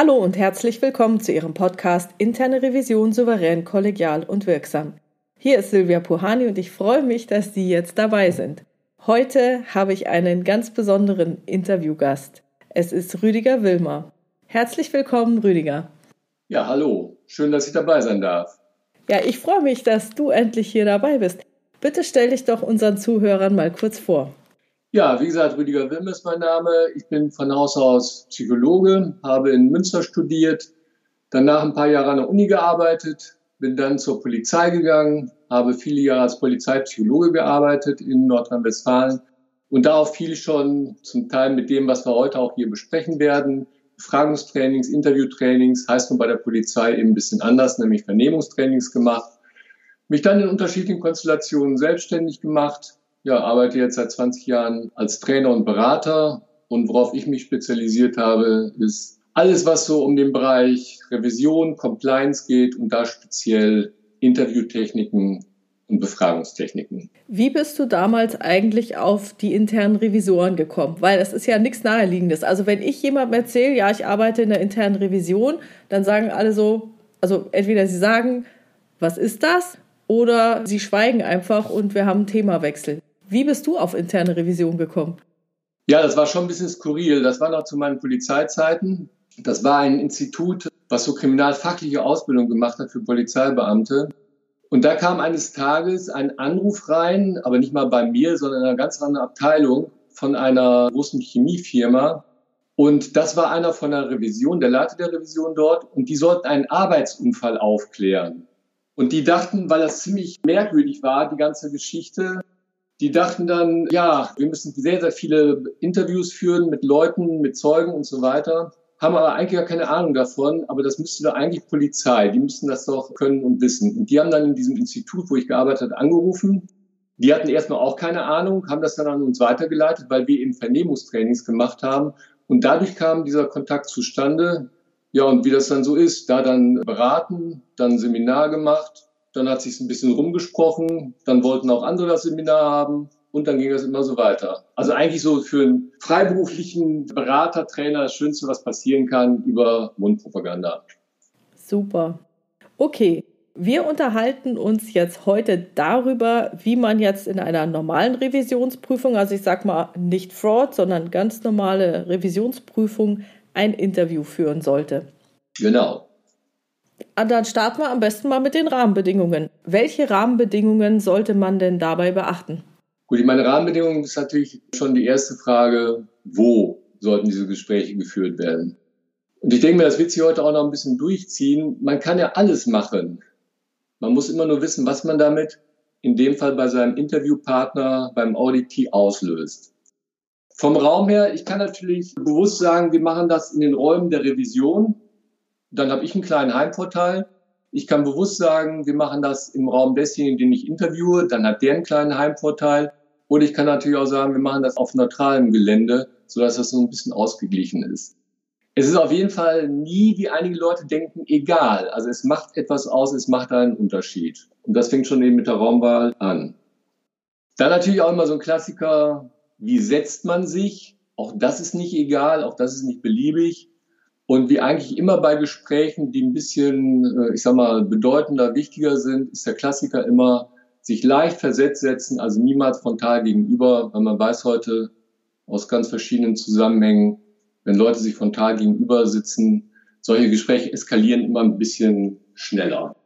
Hallo und herzlich willkommen zu Ihrem Podcast Interne Revision souverän, kollegial und wirksam. Hier ist Silvia Puhani und ich freue mich, dass Sie jetzt dabei sind. Heute habe ich einen ganz besonderen Interviewgast. Es ist Rüdiger Wilmer. Herzlich willkommen, Rüdiger. Ja, hallo. Schön, dass ich dabei sein darf. Ja, ich freue mich, dass du endlich hier dabei bist. Bitte stell dich doch unseren Zuhörern mal kurz vor. Ja, wie gesagt, Rüdiger Wilm ist mein Name. Ich bin von Haus aus Psychologe, habe in Münster studiert, danach ein paar Jahre an der Uni gearbeitet, bin dann zur Polizei gegangen, habe viele Jahre als Polizeipsychologe gearbeitet in Nordrhein-Westfalen und da auch viel schon zum Teil mit dem, was wir heute auch hier besprechen werden. Befragungstrainings, Interviewtrainings, heißt nun bei der Polizei eben ein bisschen anders, nämlich Vernehmungstrainings gemacht. Mich dann in unterschiedlichen Konstellationen selbstständig gemacht, ja, arbeite jetzt seit 20 Jahren als Trainer und Berater und worauf ich mich spezialisiert habe, ist alles, was so um den Bereich Revision, Compliance geht und da speziell Interviewtechniken und Befragungstechniken. Wie bist du damals eigentlich auf die internen Revisoren gekommen? Weil es ist ja nichts Naheliegendes. Also wenn ich jemandem erzähle, ja, ich arbeite in der internen Revision, dann sagen alle so, also entweder sie sagen, was ist das? Oder sie schweigen einfach und wir haben einen Themawechsel. Wie bist du auf interne Revision gekommen? Ja, das war schon ein bisschen skurril. Das war noch zu meinen Polizeizeiten. Das war ein Institut, was so kriminalfachliche Ausbildung gemacht hat für Polizeibeamte. Und da kam eines Tages ein Anruf rein, aber nicht mal bei mir, sondern in einer ganz anderen Abteilung von einer großen Chemiefirma. Und das war einer von der Revision, der Leiter der Revision dort. Und die sollten einen Arbeitsunfall aufklären. Und die dachten, weil das ziemlich merkwürdig war, die ganze Geschichte, die dachten dann, ja, wir müssen sehr, sehr viele Interviews führen mit Leuten, mit Zeugen und so weiter, haben aber eigentlich gar keine Ahnung davon, aber das müsste doch eigentlich Polizei, die müssten das doch können und wissen. Und die haben dann in diesem Institut, wo ich gearbeitet habe, angerufen. Die hatten erstmal auch keine Ahnung, haben das dann an uns weitergeleitet, weil wir eben Vernehmungstrainings gemacht haben. Und dadurch kam dieser Kontakt zustande. Ja, und wie das dann so ist, da dann beraten, dann Seminar gemacht, dann hat sich ein bisschen rumgesprochen, dann wollten auch andere das Seminar haben und dann ging das immer so weiter. Also eigentlich so für einen freiberuflichen Berater, Trainer das Schönste, was passieren kann über Mundpropaganda. Super. Okay, wir unterhalten uns jetzt heute darüber, wie man jetzt in einer normalen Revisionsprüfung, also ich sag mal nicht Fraud, sondern ganz normale Revisionsprüfung, ein Interview führen sollte. Genau. Ah, dann starten wir am besten mal mit den Rahmenbedingungen. Welche Rahmenbedingungen sollte man denn dabei beachten? Gut, ich meine, Rahmenbedingungen ist natürlich schon die erste Frage, wo sollten diese Gespräche geführt werden? Und ich denke mir, das wird sich heute auch noch ein bisschen durchziehen. Man kann ja alles machen. Man muss immer nur wissen, was man damit in dem Fall bei seinem Interviewpartner beim Auditee auslöst. Vom Raum her, ich kann natürlich bewusst sagen, wir machen das in den Räumen der Revision. Dann habe ich einen kleinen Heimvorteil. Ich kann bewusst sagen, wir machen das im Raum desjenigen, den ich interviewe. Dann hat der einen kleinen Heimvorteil. Oder ich kann natürlich auch sagen, wir machen das auf neutralem Gelände, sodass das so ein bisschen ausgeglichen ist. Es ist auf jeden Fall nie, wie einige Leute denken, egal. Also es macht etwas aus, es macht einen Unterschied. Und das fängt schon eben mit der Raumwahl an. Dann natürlich auch immer so ein Klassiker, wie setzt man sich? Auch das ist nicht egal, auch das ist nicht beliebig. Und wie eigentlich immer bei Gesprächen, die ein bisschen, äh, ich sag mal, bedeutender, wichtiger sind, ist der Klassiker immer sich leicht versetzt setzen, also niemals frontal gegenüber, weil man weiß heute aus ganz verschiedenen Zusammenhängen, wenn Leute sich frontal gegenüber sitzen, solche Gespräche eskalieren immer ein bisschen schneller.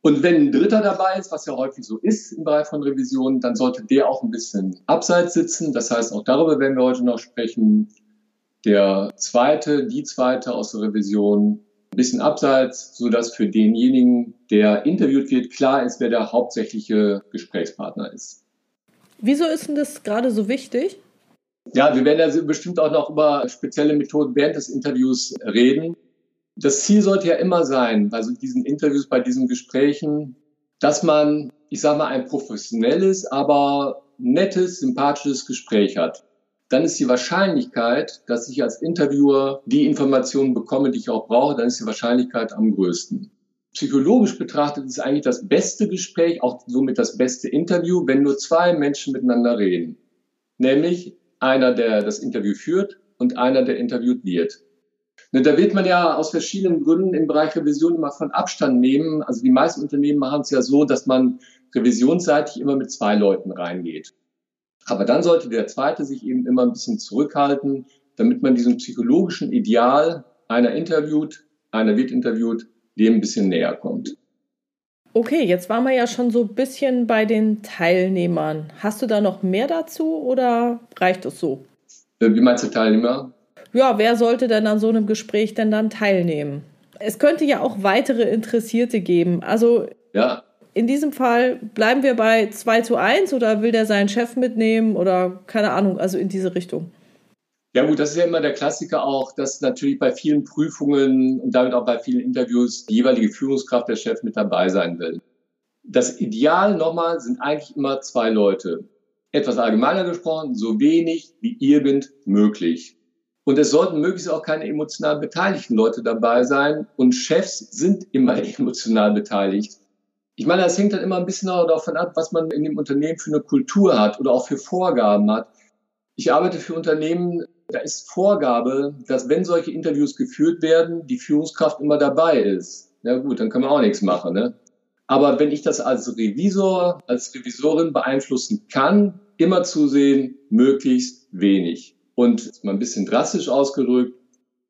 Und wenn ein Dritter dabei ist, was ja häufig so ist im Bereich von Revisionen, dann sollte der auch ein bisschen abseits sitzen. Das heißt, auch darüber werden wir heute noch sprechen der zweite, die zweite aus der Revision ein bisschen abseits, so dass für denjenigen, der interviewt wird, klar ist, wer der hauptsächliche Gesprächspartner ist. Wieso ist denn das gerade so wichtig? Ja, wir werden ja bestimmt auch noch über spezielle Methoden während des Interviews reden. Das Ziel sollte ja immer sein, bei diesen Interviews, bei diesen Gesprächen, dass man, ich sage mal, ein professionelles, aber nettes, sympathisches Gespräch hat dann ist die Wahrscheinlichkeit, dass ich als Interviewer die Informationen bekomme, die ich auch brauche, dann ist die Wahrscheinlichkeit am größten. Psychologisch betrachtet ist eigentlich das beste Gespräch, auch somit das beste Interview, wenn nur zwei Menschen miteinander reden. Nämlich einer, der das Interview führt und einer, der interviewt wird. Da wird man ja aus verschiedenen Gründen im Bereich Revision immer von Abstand nehmen. Also die meisten Unternehmen machen es ja so, dass man revisionsseitig immer mit zwei Leuten reingeht. Aber dann sollte der zweite sich eben immer ein bisschen zurückhalten, damit man diesem psychologischen Ideal, einer interviewt, einer wird interviewt, dem ein bisschen näher kommt. Okay, jetzt waren wir ja schon so ein bisschen bei den Teilnehmern. Hast du da noch mehr dazu oder reicht es so? Äh, wie meinst du Teilnehmer? Ja, wer sollte denn an so einem Gespräch denn dann teilnehmen? Es könnte ja auch weitere Interessierte geben. Also ja. In diesem Fall bleiben wir bei 2 zu 1 oder will der seinen Chef mitnehmen oder keine Ahnung, also in diese Richtung. Ja gut, das ist ja immer der Klassiker auch, dass natürlich bei vielen Prüfungen und damit auch bei vielen Interviews die jeweilige Führungskraft, der Chef mit dabei sein will. Das Ideal nochmal sind eigentlich immer zwei Leute. Etwas allgemeiner gesprochen, so wenig wie irgend möglich. Und es sollten möglichst auch keine emotional beteiligten Leute dabei sein. Und Chefs sind immer emotional beteiligt. Ich meine, das hängt dann immer ein bisschen davon ab, was man in dem Unternehmen für eine Kultur hat oder auch für Vorgaben hat. Ich arbeite für Unternehmen, da ist Vorgabe, dass wenn solche Interviews geführt werden, die Führungskraft immer dabei ist. Ja gut, dann kann man auch nichts machen. Ne? Aber wenn ich das als Revisor, als Revisorin beeinflussen kann, immer zusehen, möglichst wenig. Und mal ein bisschen drastisch ausgedrückt,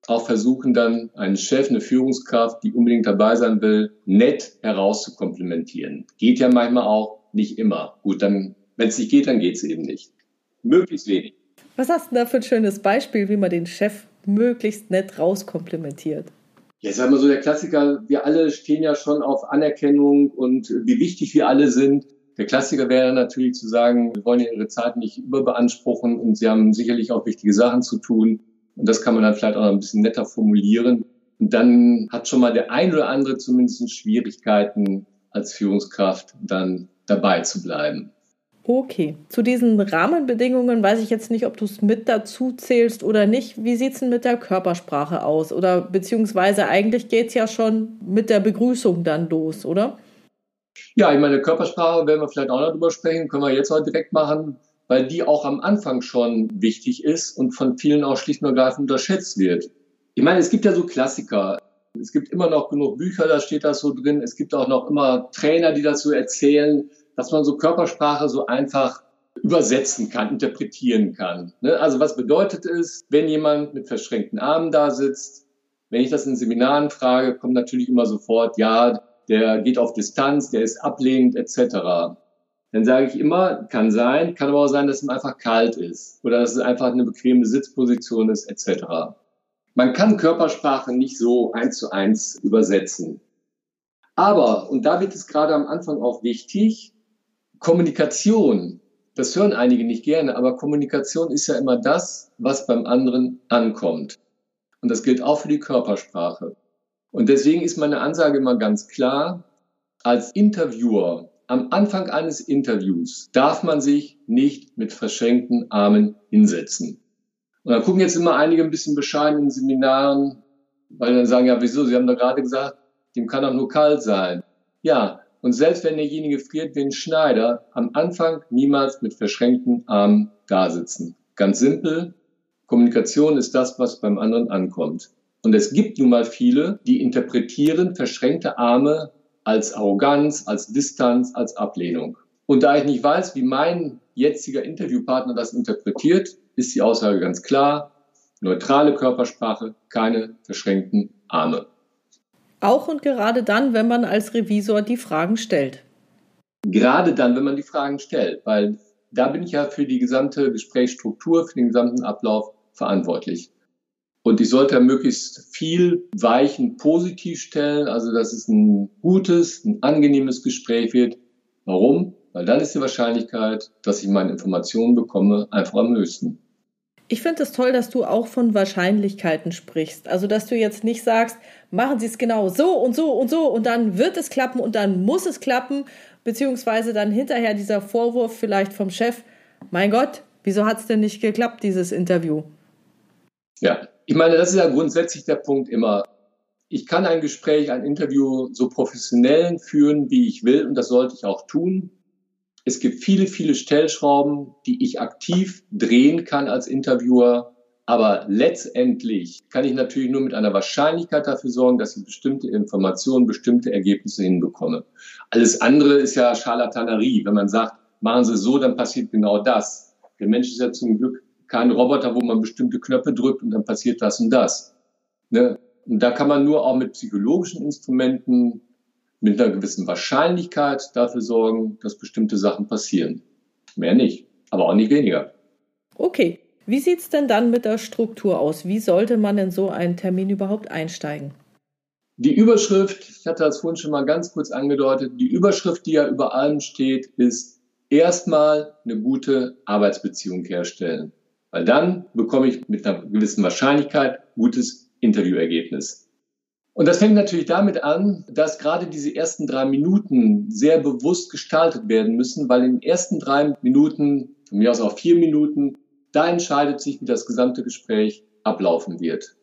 auch versuchen dann einen Chef, eine Führungskraft, die unbedingt dabei sein will, nett herauszukomplementieren. Geht ja manchmal auch, nicht immer. Gut, dann, wenn es nicht geht, dann geht es eben nicht. Möglichst wenig. Was hast du da für ein schönes Beispiel, wie man den Chef möglichst nett rauskomplementiert? Ja, ich sag mal so, der Klassiker, wir alle stehen ja schon auf Anerkennung und wie wichtig wir alle sind. Der Klassiker wäre natürlich zu sagen, wir wollen ja Ihre Zeit nicht überbeanspruchen und Sie haben sicherlich auch wichtige Sachen zu tun. Und das kann man dann vielleicht auch noch ein bisschen netter formulieren. Und dann hat schon mal der ein oder andere zumindest Schwierigkeiten als Führungskraft dann dabei zu bleiben. Okay, zu diesen Rahmenbedingungen weiß ich jetzt nicht, ob du es mit dazu zählst oder nicht. Wie sieht es denn mit der Körpersprache aus? Oder beziehungsweise eigentlich geht es ja schon mit der Begrüßung dann los, oder? Ja, ich meine, Körpersprache werden wir vielleicht auch noch drüber sprechen, können wir jetzt auch direkt machen, weil die auch am Anfang schon wichtig ist und von vielen auch schlicht und ergreifend unterschätzt wird. Ich meine, es gibt ja so Klassiker. Es gibt immer noch genug Bücher, da steht das so drin. Es gibt auch noch immer Trainer, die dazu erzählen dass man so Körpersprache so einfach übersetzen kann, interpretieren kann. Ne? Also was bedeutet es, wenn jemand mit verschränkten Armen da sitzt? Wenn ich das in Seminaren frage, kommt natürlich immer sofort, ja, der geht auf Distanz, der ist ablehnend etc. Dann sage ich immer, kann sein, kann aber auch sein, dass es einfach kalt ist oder dass es einfach eine bequeme Sitzposition ist etc. Man kann Körpersprache nicht so eins zu eins übersetzen. Aber, und da wird es gerade am Anfang auch wichtig, Kommunikation, das hören einige nicht gerne, aber Kommunikation ist ja immer das, was beim anderen ankommt. Und das gilt auch für die Körpersprache. Und deswegen ist meine Ansage immer ganz klar, als Interviewer am Anfang eines Interviews darf man sich nicht mit verschränkten Armen hinsetzen. Und dann gucken jetzt immer einige ein bisschen bescheiden in Seminaren, weil dann sagen, ja, wieso? Sie haben doch gerade gesagt, dem kann doch nur kalt sein. Ja, und selbst wenn derjenige friert wie ein Schneider, am Anfang niemals mit verschränkten Armen dasitzen. Ganz simpel, Kommunikation ist das, was beim anderen ankommt. Und es gibt nun mal viele, die interpretieren verschränkte Arme als Arroganz, als Distanz, als Ablehnung. Und da ich nicht weiß, wie mein jetziger Interviewpartner das interpretiert, ist die Aussage ganz klar. Neutrale Körpersprache, keine verschränkten Arme. Auch und gerade dann, wenn man als Revisor die Fragen stellt. Gerade dann, wenn man die Fragen stellt, weil da bin ich ja für die gesamte Gesprächsstruktur, für den gesamten Ablauf verantwortlich. Und ich sollte möglichst viel Weichen positiv stellen, also dass es ein gutes, ein angenehmes Gespräch wird. Warum? Weil dann ist die Wahrscheinlichkeit, dass ich meine Informationen bekomme, einfach am höchsten. Ich finde es toll, dass du auch von Wahrscheinlichkeiten sprichst. Also, dass du jetzt nicht sagst, machen Sie es genau so und so und so und dann wird es klappen und dann muss es klappen, beziehungsweise dann hinterher dieser Vorwurf vielleicht vom Chef, mein Gott, wieso hat es denn nicht geklappt, dieses Interview? Ja, ich meine, das ist ja grundsätzlich der Punkt immer. Ich kann ein Gespräch, ein Interview so professionell führen, wie ich will und das sollte ich auch tun. Es gibt viele, viele Stellschrauben, die ich aktiv drehen kann als Interviewer. Aber letztendlich kann ich natürlich nur mit einer Wahrscheinlichkeit dafür sorgen, dass ich bestimmte Informationen, bestimmte Ergebnisse hinbekomme. Alles andere ist ja Scharlatanerie. Wenn man sagt, machen Sie so, dann passiert genau das. Der Mensch ist ja zum Glück kein Roboter, wo man bestimmte Knöpfe drückt und dann passiert das und das. Ne? Und da kann man nur auch mit psychologischen Instrumenten, mit einer gewissen Wahrscheinlichkeit dafür sorgen, dass bestimmte Sachen passieren. Mehr nicht, aber auch nicht weniger. Okay. Wie sieht es denn dann mit der Struktur aus? Wie sollte man in so einen Termin überhaupt einsteigen? Die Überschrift, ich hatte das vorhin schon mal ganz kurz angedeutet, die Überschrift, die ja über allem steht, ist erstmal eine gute Arbeitsbeziehung herstellen. Weil dann bekomme ich mit einer gewissen Wahrscheinlichkeit gutes Interviewergebnis. Und das fängt natürlich damit an, dass gerade diese ersten drei Minuten sehr bewusst gestaltet werden müssen, weil in den ersten drei Minuten, von mir aus auch vier Minuten, da entscheidet sich, wie das gesamte Gespräch ablaufen wird.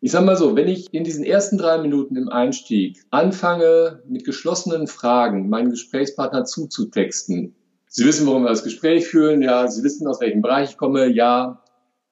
Ich sage mal so, wenn ich in diesen ersten drei Minuten im Einstieg anfange, mit geschlossenen Fragen meinen Gesprächspartner zuzutexten, Sie wissen, warum wir das Gespräch führen, ja, Sie wissen, aus welchem Bereich ich komme, ja.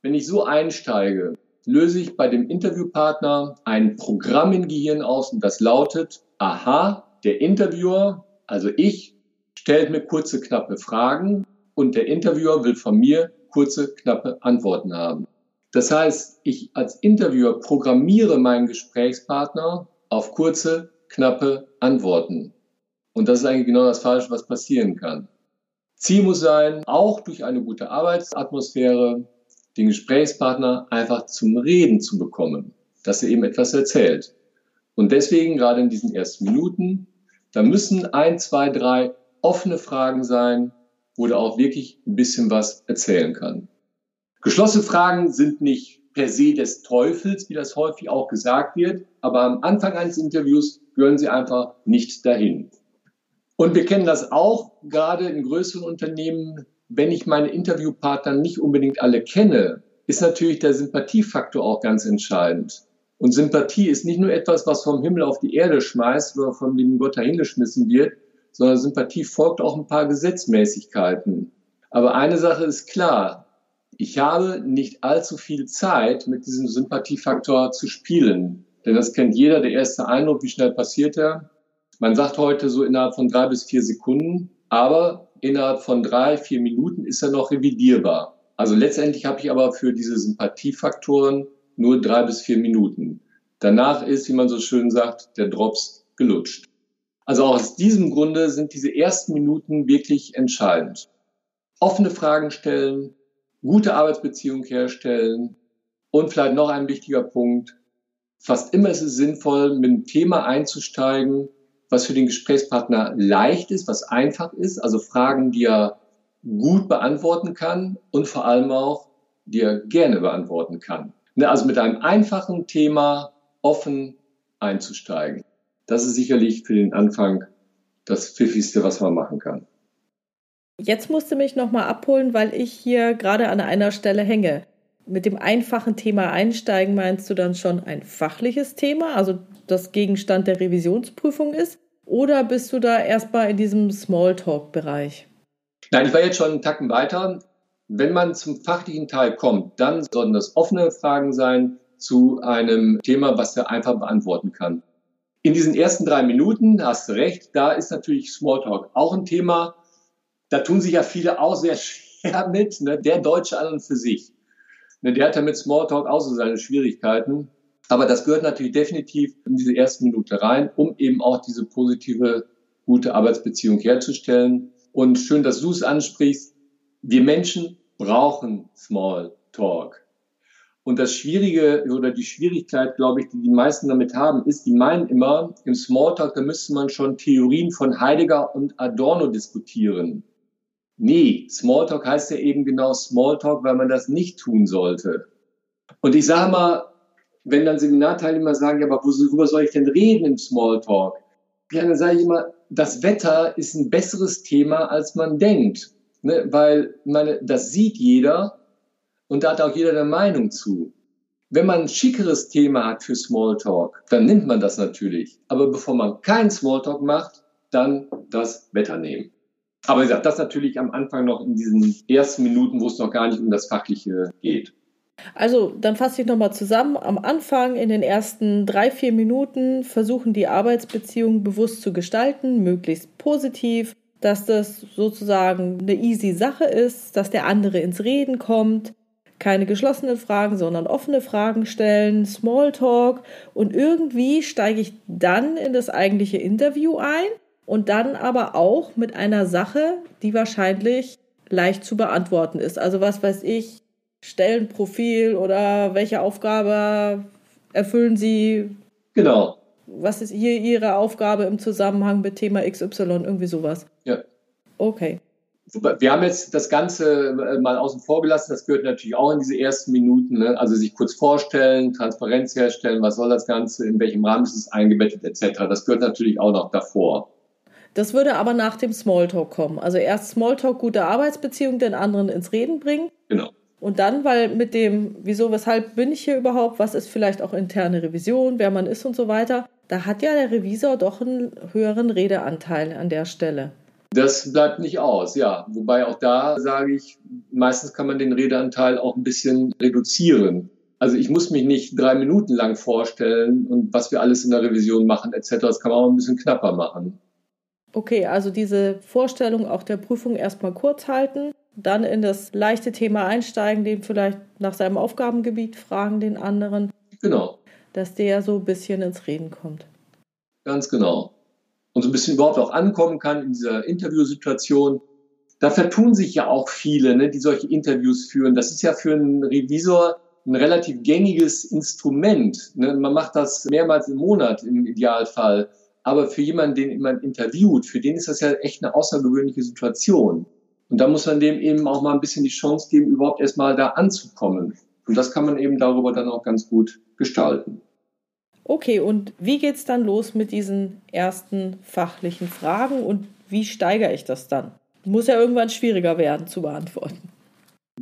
Wenn ich so einsteige, löse ich bei dem Interviewpartner ein Programm im Gehirn aus und das lautet, aha, der Interviewer, also ich, stellt mir kurze, knappe Fragen und der Interviewer will von mir kurze, knappe Antworten haben. Das heißt, ich als Interviewer programmiere meinen Gesprächspartner auf kurze, knappe Antworten. Und das ist eigentlich genau das Falsche, was passieren kann. Ziel muss sein, auch durch eine gute Arbeitsatmosphäre den Gesprächspartner einfach zum Reden zu bekommen, dass er eben etwas erzählt. Und deswegen gerade in diesen ersten Minuten, da müssen ein, zwei, drei offene Fragen sein, wo er auch wirklich ein bisschen was erzählen kann. Geschlossene Fragen sind nicht per se des Teufels, wie das häufig auch gesagt wird, aber am Anfang eines Interviews gehören sie einfach nicht dahin. Und wir kennen das auch gerade in größeren Unternehmen, wenn ich meine Interviewpartner nicht unbedingt alle kenne, ist natürlich der Sympathiefaktor auch ganz entscheidend. Und Sympathie ist nicht nur etwas, was vom Himmel auf die Erde schmeißt oder vom lieben Gott dahingeschmissen wird, sondern Sympathie folgt auch ein paar Gesetzmäßigkeiten. Aber eine Sache ist klar, ich habe nicht allzu viel Zeit, mit diesem Sympathiefaktor zu spielen. Denn das kennt jeder, der erste Eindruck, wie schnell passiert er. Man sagt heute so innerhalb von drei bis vier Sekunden, aber innerhalb von drei, vier Minuten ist er noch revidierbar. Also letztendlich habe ich aber für diese Sympathiefaktoren nur drei bis vier Minuten. Danach ist, wie man so schön sagt, der Drops gelutscht. Also auch aus diesem Grunde sind diese ersten Minuten wirklich entscheidend. Offene Fragen stellen, gute Arbeitsbeziehung herstellen und vielleicht noch ein wichtiger Punkt. Fast immer ist es sinnvoll, mit einem Thema einzusteigen, was für den Gesprächspartner leicht ist, was einfach ist, also Fragen, die er gut beantworten kann und vor allem auch, die er gerne beantworten kann. Ne, also mit einem einfachen Thema offen einzusteigen. Das ist sicherlich für den Anfang das Pfiffigste, was man machen kann. Jetzt musst du mich nochmal abholen, weil ich hier gerade an einer Stelle hänge. Mit dem einfachen Thema einsteigen meinst du dann schon ein fachliches Thema, also das Gegenstand der Revisionsprüfung ist? Oder bist du da erstmal in diesem Smalltalk-Bereich? Nein, ich war jetzt schon einen Tacken weiter. Wenn man zum fachlichen Teil kommt, dann sollten das offene Fragen sein zu einem Thema, was er einfach beantworten kann. In diesen ersten drei Minuten, hast du recht, da ist natürlich Smalltalk auch ein Thema. Da tun sich ja viele auch sehr schwer mit. Ne? Der Deutsche an und für sich. Ne? Der hat ja mit Smalltalk auch so seine Schwierigkeiten. Aber das gehört natürlich definitiv in diese erste Minute rein, um eben auch diese positive, gute Arbeitsbeziehung herzustellen. Und schön, dass du es ansprichst. Wir Menschen brauchen Smalltalk. Und das Schwierige oder die Schwierigkeit, glaube ich, die die meisten damit haben, ist, die meinen immer, im Smalltalk, da müsste man schon Theorien von Heidegger und Adorno diskutieren. Nee, Smalltalk heißt ja eben genau Smalltalk, weil man das nicht tun sollte. Und ich sage mal, wenn dann Seminarteilnehmer sagen, ja, aber worüber soll ich denn reden im Smalltalk? Ja, dann sage ich immer, das Wetter ist ein besseres Thema, als man denkt. Ne? Weil, meine, das sieht jeder und da hat auch jeder eine Meinung zu. Wenn man ein schickeres Thema hat für Smalltalk, dann nimmt man das natürlich. Aber bevor man kein Smalltalk macht, dann das Wetter nehmen. Aber wie gesagt, das natürlich am Anfang noch in diesen ersten Minuten, wo es noch gar nicht um das Fachliche geht. Also, dann fasse ich nochmal zusammen. Am Anfang, in den ersten drei, vier Minuten, versuchen die Arbeitsbeziehungen bewusst zu gestalten, möglichst positiv, dass das sozusagen eine easy Sache ist, dass der andere ins Reden kommt, keine geschlossenen Fragen, sondern offene Fragen stellen, Smalltalk und irgendwie steige ich dann in das eigentliche Interview ein und dann aber auch mit einer Sache, die wahrscheinlich leicht zu beantworten ist. Also was weiß ich, Stellenprofil oder welche Aufgabe erfüllen Sie? Genau. Was ist hier Ihre Aufgabe im Zusammenhang mit Thema XY? Irgendwie sowas. Ja. Okay. Wir haben jetzt das Ganze äh, mal außen vor gelassen. Das gehört natürlich auch in diese ersten Minuten. Ne? Also sich kurz vorstellen, Transparenz herstellen, was soll das Ganze, in welchem Rahmen ist es eingebettet, etc. Das gehört natürlich auch noch davor. Das würde aber nach dem Smalltalk kommen. Also erst Smalltalk, gute Arbeitsbeziehung, den anderen ins Reden bringen. Genau. Und dann, weil mit dem, wieso, weshalb bin ich hier überhaupt, was ist vielleicht auch interne Revision, wer man ist und so weiter, da hat ja der Revisor doch einen höheren Redeanteil an der Stelle. Das bleibt nicht aus, ja. Wobei auch da sage ich, meistens kann man den Redeanteil auch ein bisschen reduzieren. Also ich muss mich nicht drei Minuten lang vorstellen und was wir alles in der Revision machen etc. Das kann man auch ein bisschen knapper machen. Okay, also diese Vorstellung auch der Prüfung erstmal kurz halten, dann in das leichte Thema einsteigen, den vielleicht nach seinem Aufgabengebiet fragen, den anderen. Genau. Dass der so ein bisschen ins Reden kommt. Ganz genau. Und so ein bisschen überhaupt auch ankommen kann in dieser Interviewsituation. Da vertun sich ja auch viele, ne, die solche Interviews führen. Das ist ja für einen Revisor ein relativ gängiges Instrument. Ne? Man macht das mehrmals im Monat im Idealfall. Aber für jemanden, den man interviewt, für den ist das ja echt eine außergewöhnliche Situation. Und da muss man dem eben auch mal ein bisschen die Chance geben, überhaupt erstmal da anzukommen. Und das kann man eben darüber dann auch ganz gut gestalten. Okay, und wie geht es dann los mit diesen ersten fachlichen Fragen und wie steigere ich das dann? Muss ja irgendwann schwieriger werden zu beantworten.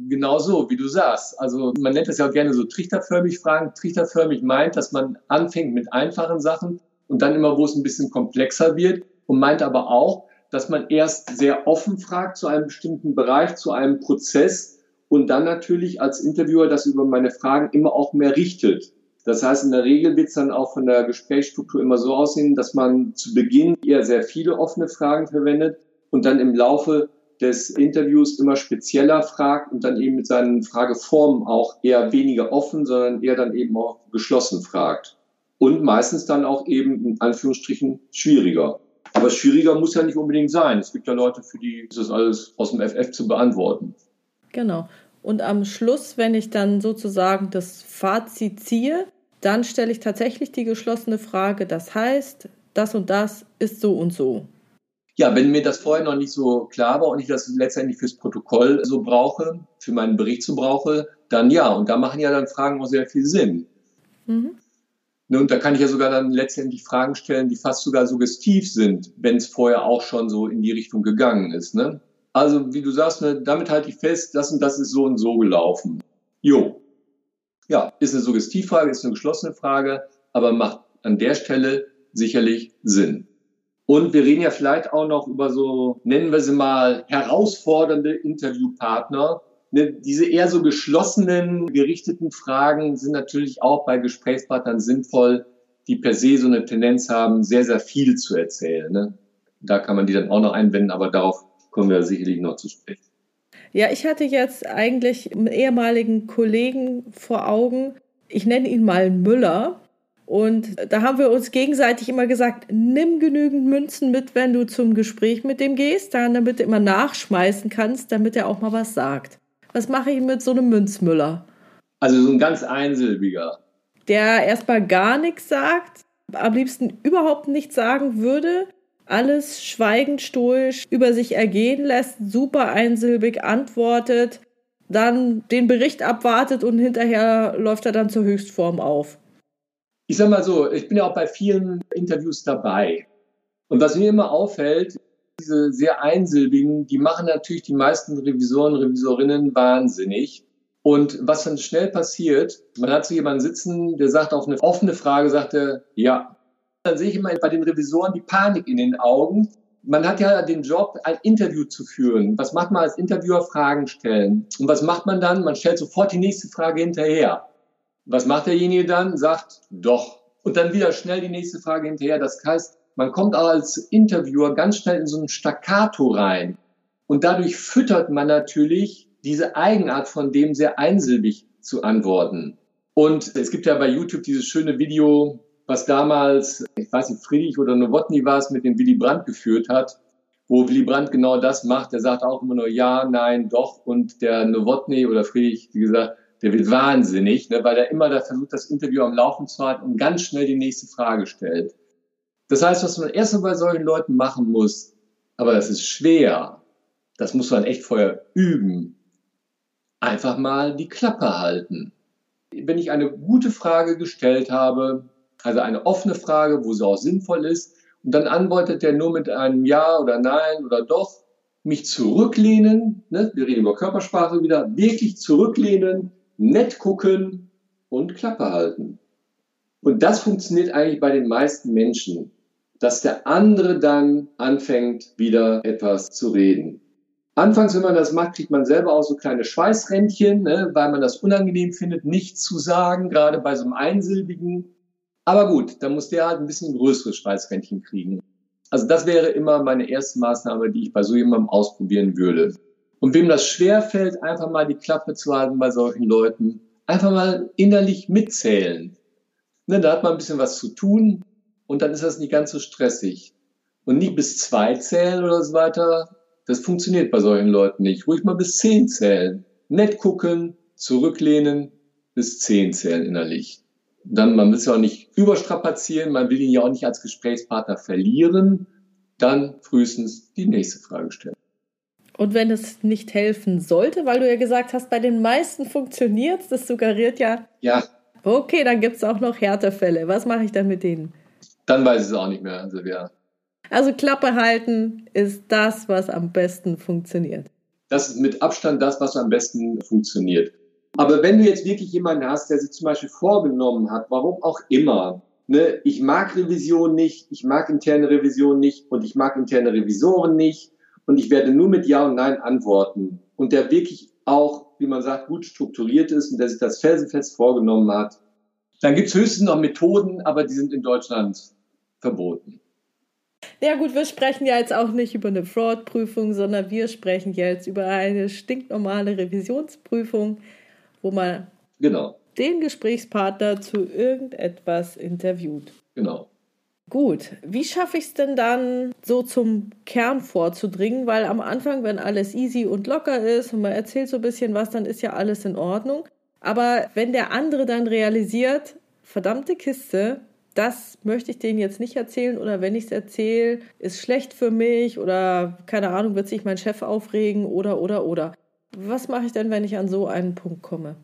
Genau so, wie du sagst. Also man nennt das ja auch gerne so trichterförmig Fragen. Trichterförmig meint, dass man anfängt mit einfachen Sachen und dann immer, wo es ein bisschen komplexer wird und meint aber auch, dass man erst sehr offen fragt zu einem bestimmten Bereich, zu einem Prozess und dann natürlich als Interviewer das über meine Fragen immer auch mehr richtet. Das heißt, in der Regel wird es dann auch von der Gesprächsstruktur immer so aussehen, dass man zu Beginn eher sehr viele offene Fragen verwendet und dann im Laufe des Interviews immer spezieller fragt und dann eben mit seinen Frageformen auch eher weniger offen, sondern eher dann eben auch geschlossen fragt und meistens dann auch eben in Anführungsstrichen schwieriger. Aber schwieriger muss ja nicht unbedingt sein. Es gibt ja Leute, für die ist das alles aus dem FF zu beantworten. Genau. Und am Schluss, wenn ich dann sozusagen das Fazit ziehe, dann stelle ich tatsächlich die geschlossene Frage, das heißt, das und das ist so und so. Ja, wenn mir das vorher noch nicht so klar war und ich das letztendlich fürs Protokoll so brauche, für meinen Bericht so brauche, dann ja. Und da machen ja dann Fragen auch sehr viel Sinn. Mhm. Ne, und da kann ich ja sogar dann letztendlich Fragen stellen, die fast sogar suggestiv sind, wenn es vorher auch schon so in die Richtung gegangen ist. Ne? Also, wie du sagst, ne, damit halte ich fest, das und das ist so und so gelaufen. Jo. Ja, ist eine Suggestivfrage, ist eine geschlossene Frage, aber macht an der Stelle sicherlich Sinn. Und wir reden ja vielleicht auch noch über so, nennen wir sie mal, herausfordernde Interviewpartner, ne, diese eher so geschlossenen, gerichteten Fragen sind natürlich auch bei Gesprächspartnern sinnvoll, die per se so eine Tendenz haben, sehr, sehr viel zu erzählen. Ne? Da kann man die dann auch noch einwenden, aber darauf kommen wir sicherlich noch zu sprechen. Ja, ich hatte jetzt eigentlich einen ehemaligen Kollegen vor Augen. Ich nenne ihn mal Müller. Und da haben wir uns gegenseitig immer gesagt, nimm genügend Münzen mit, wenn du zum Gespräch mit dem gehst, damit du immer nachschmeißen kannst, damit er auch mal was sagt. Was mache ich mit so einem Münzmüller? Also so ein ganz einsilbiger. Der erstmal gar nichts sagt, am liebsten überhaupt nichts sagen würde, alles schweigend stoisch über sich ergehen lässt, super einsilbig antwortet, dann den Bericht abwartet und hinterher läuft er dann zur Höchstform auf. Ich sag mal so, ich bin ja auch bei vielen Interviews dabei. Und was mir immer auffällt, diese sehr einsilbigen, die machen natürlich die meisten Revisoren, Revisorinnen wahnsinnig. Und was dann schnell passiert, man hat so jemanden sitzen, der sagt auf eine offene Frage, sagt er, ja. Dann sehe ich immer bei den Revisoren die Panik in den Augen, Man hat ja den Job, ein Interview zu führen. Was macht man als Interviewer? Fragen stellen. Und was macht man dann? Man stellt sofort die nächste Frage hinterher. Was macht derjenige dann? Sagt, doch. Und dann wieder schnell die nächste Frage hinterher. Das heißt, man kommt auch als Interviewer ganz schnell in so ein Staccato rein. Und dadurch füttert man natürlich diese Eigenart von dem sehr einsilbig zu antworten. Und es gibt ja bei YouTube dieses schöne Video, was damals, ich weiß nicht, Friedrich oder Nowotny war es, mit dem Willy Brandt geführt hat, wo Willy Brandt genau das macht. Der sagt auch immer nur ja, nein, doch. Und der Nowotny oder Friedrich, wie gesagt, der wird wahnsinnig, ne, weil er immer da versucht, das Interview am Laufen zu halten und ganz schnell die nächste Frage stellt. Das heißt, was man erstmal bei solchen Leuten machen muss, aber das ist schwer, das muss man echt vorher üben, einfach mal die Klappe halten. Wenn ich eine gute Frage gestellt habe, also eine offene Frage, wo sie auch sinnvoll ist. Und dann antwortet er nur mit einem Ja oder Nein oder Doch. Mich zurücklehnen, ne? wir reden über Körpersprache wieder, wirklich zurücklehnen, nett gucken und Klappe halten. Und das funktioniert eigentlich bei den meisten Menschen, dass der andere dann anfängt, wieder etwas zu reden. Anfangs, wenn man das macht, kriegt man selber auch so kleine Schweißrändchen, ne, weil man das unangenehm findet, nichts zu sagen, gerade bei so einem einsilbigen. Aber gut, dann muss der halt ein bisschen größeres Schweißrändchen kriegen. Also das wäre immer meine erste Maßnahme, die ich bei so jemandem ausprobieren würde. Und wem das schwer fällt, einfach mal die Klappe zu halten bei solchen Leuten, einfach mal innerlich mitzählen. Ne, da hat man ein bisschen was zu tun und dann ist das nicht ganz so stressig. Und nicht bis zwei zählen oder so weiter. Das funktioniert bei solchen Leuten nicht. Ruhig mal bis zehn zählen. Nett gucken, zurücklehnen, bis zehn zählen innerlich dann, man will es ja auch nicht überstrapazieren, man will ihn ja auch nicht als Gesprächspartner verlieren, dann frühestens die nächste Frage stellen. Und wenn es nicht helfen sollte, weil du ja gesagt hast, bei den meisten funktioniert es, das suggeriert ja. Ja. Okay, dann gibt es auch noch Härtefälle. Was mache ich dann mit denen? Dann weiß ich es auch nicht mehr, Silvia. Also Klappe halten ist das, was am besten funktioniert. Das ist mit Abstand das, was am besten funktioniert. Aber wenn du jetzt wirklich jemanden hast, der sich zum Beispiel vorgenommen hat, warum auch immer, ne, ich mag Revision nicht, ich mag interne Revision nicht und ich mag interne Revisoren nicht und ich werde nur mit Ja und Nein antworten und der wirklich auch, wie man sagt, gut strukturiert ist und der sich das felsenfest vorgenommen hat, dann gibt es höchstens noch Methoden, aber die sind in Deutschland verboten. Ja gut, wir sprechen ja jetzt auch nicht über eine Fraud-Prüfung, sondern wir sprechen jetzt über eine stinknormale Revisionsprüfung wo man genau. den Gesprächspartner zu irgendetwas interviewt. Genau. Gut, wie schaffe ich es denn dann, so zum Kern vorzudringen? Weil am Anfang, wenn alles easy und locker ist und man erzählt so ein bisschen was, dann ist ja alles in Ordnung. Aber wenn der andere dann realisiert, verdammte Kiste, das möchte ich denen jetzt nicht erzählen oder wenn ich es erzähle, ist schlecht für mich oder keine Ahnung, wird sich mein Chef aufregen oder oder oder. Was mache ich denn, wenn ich an so einen Punkt komme?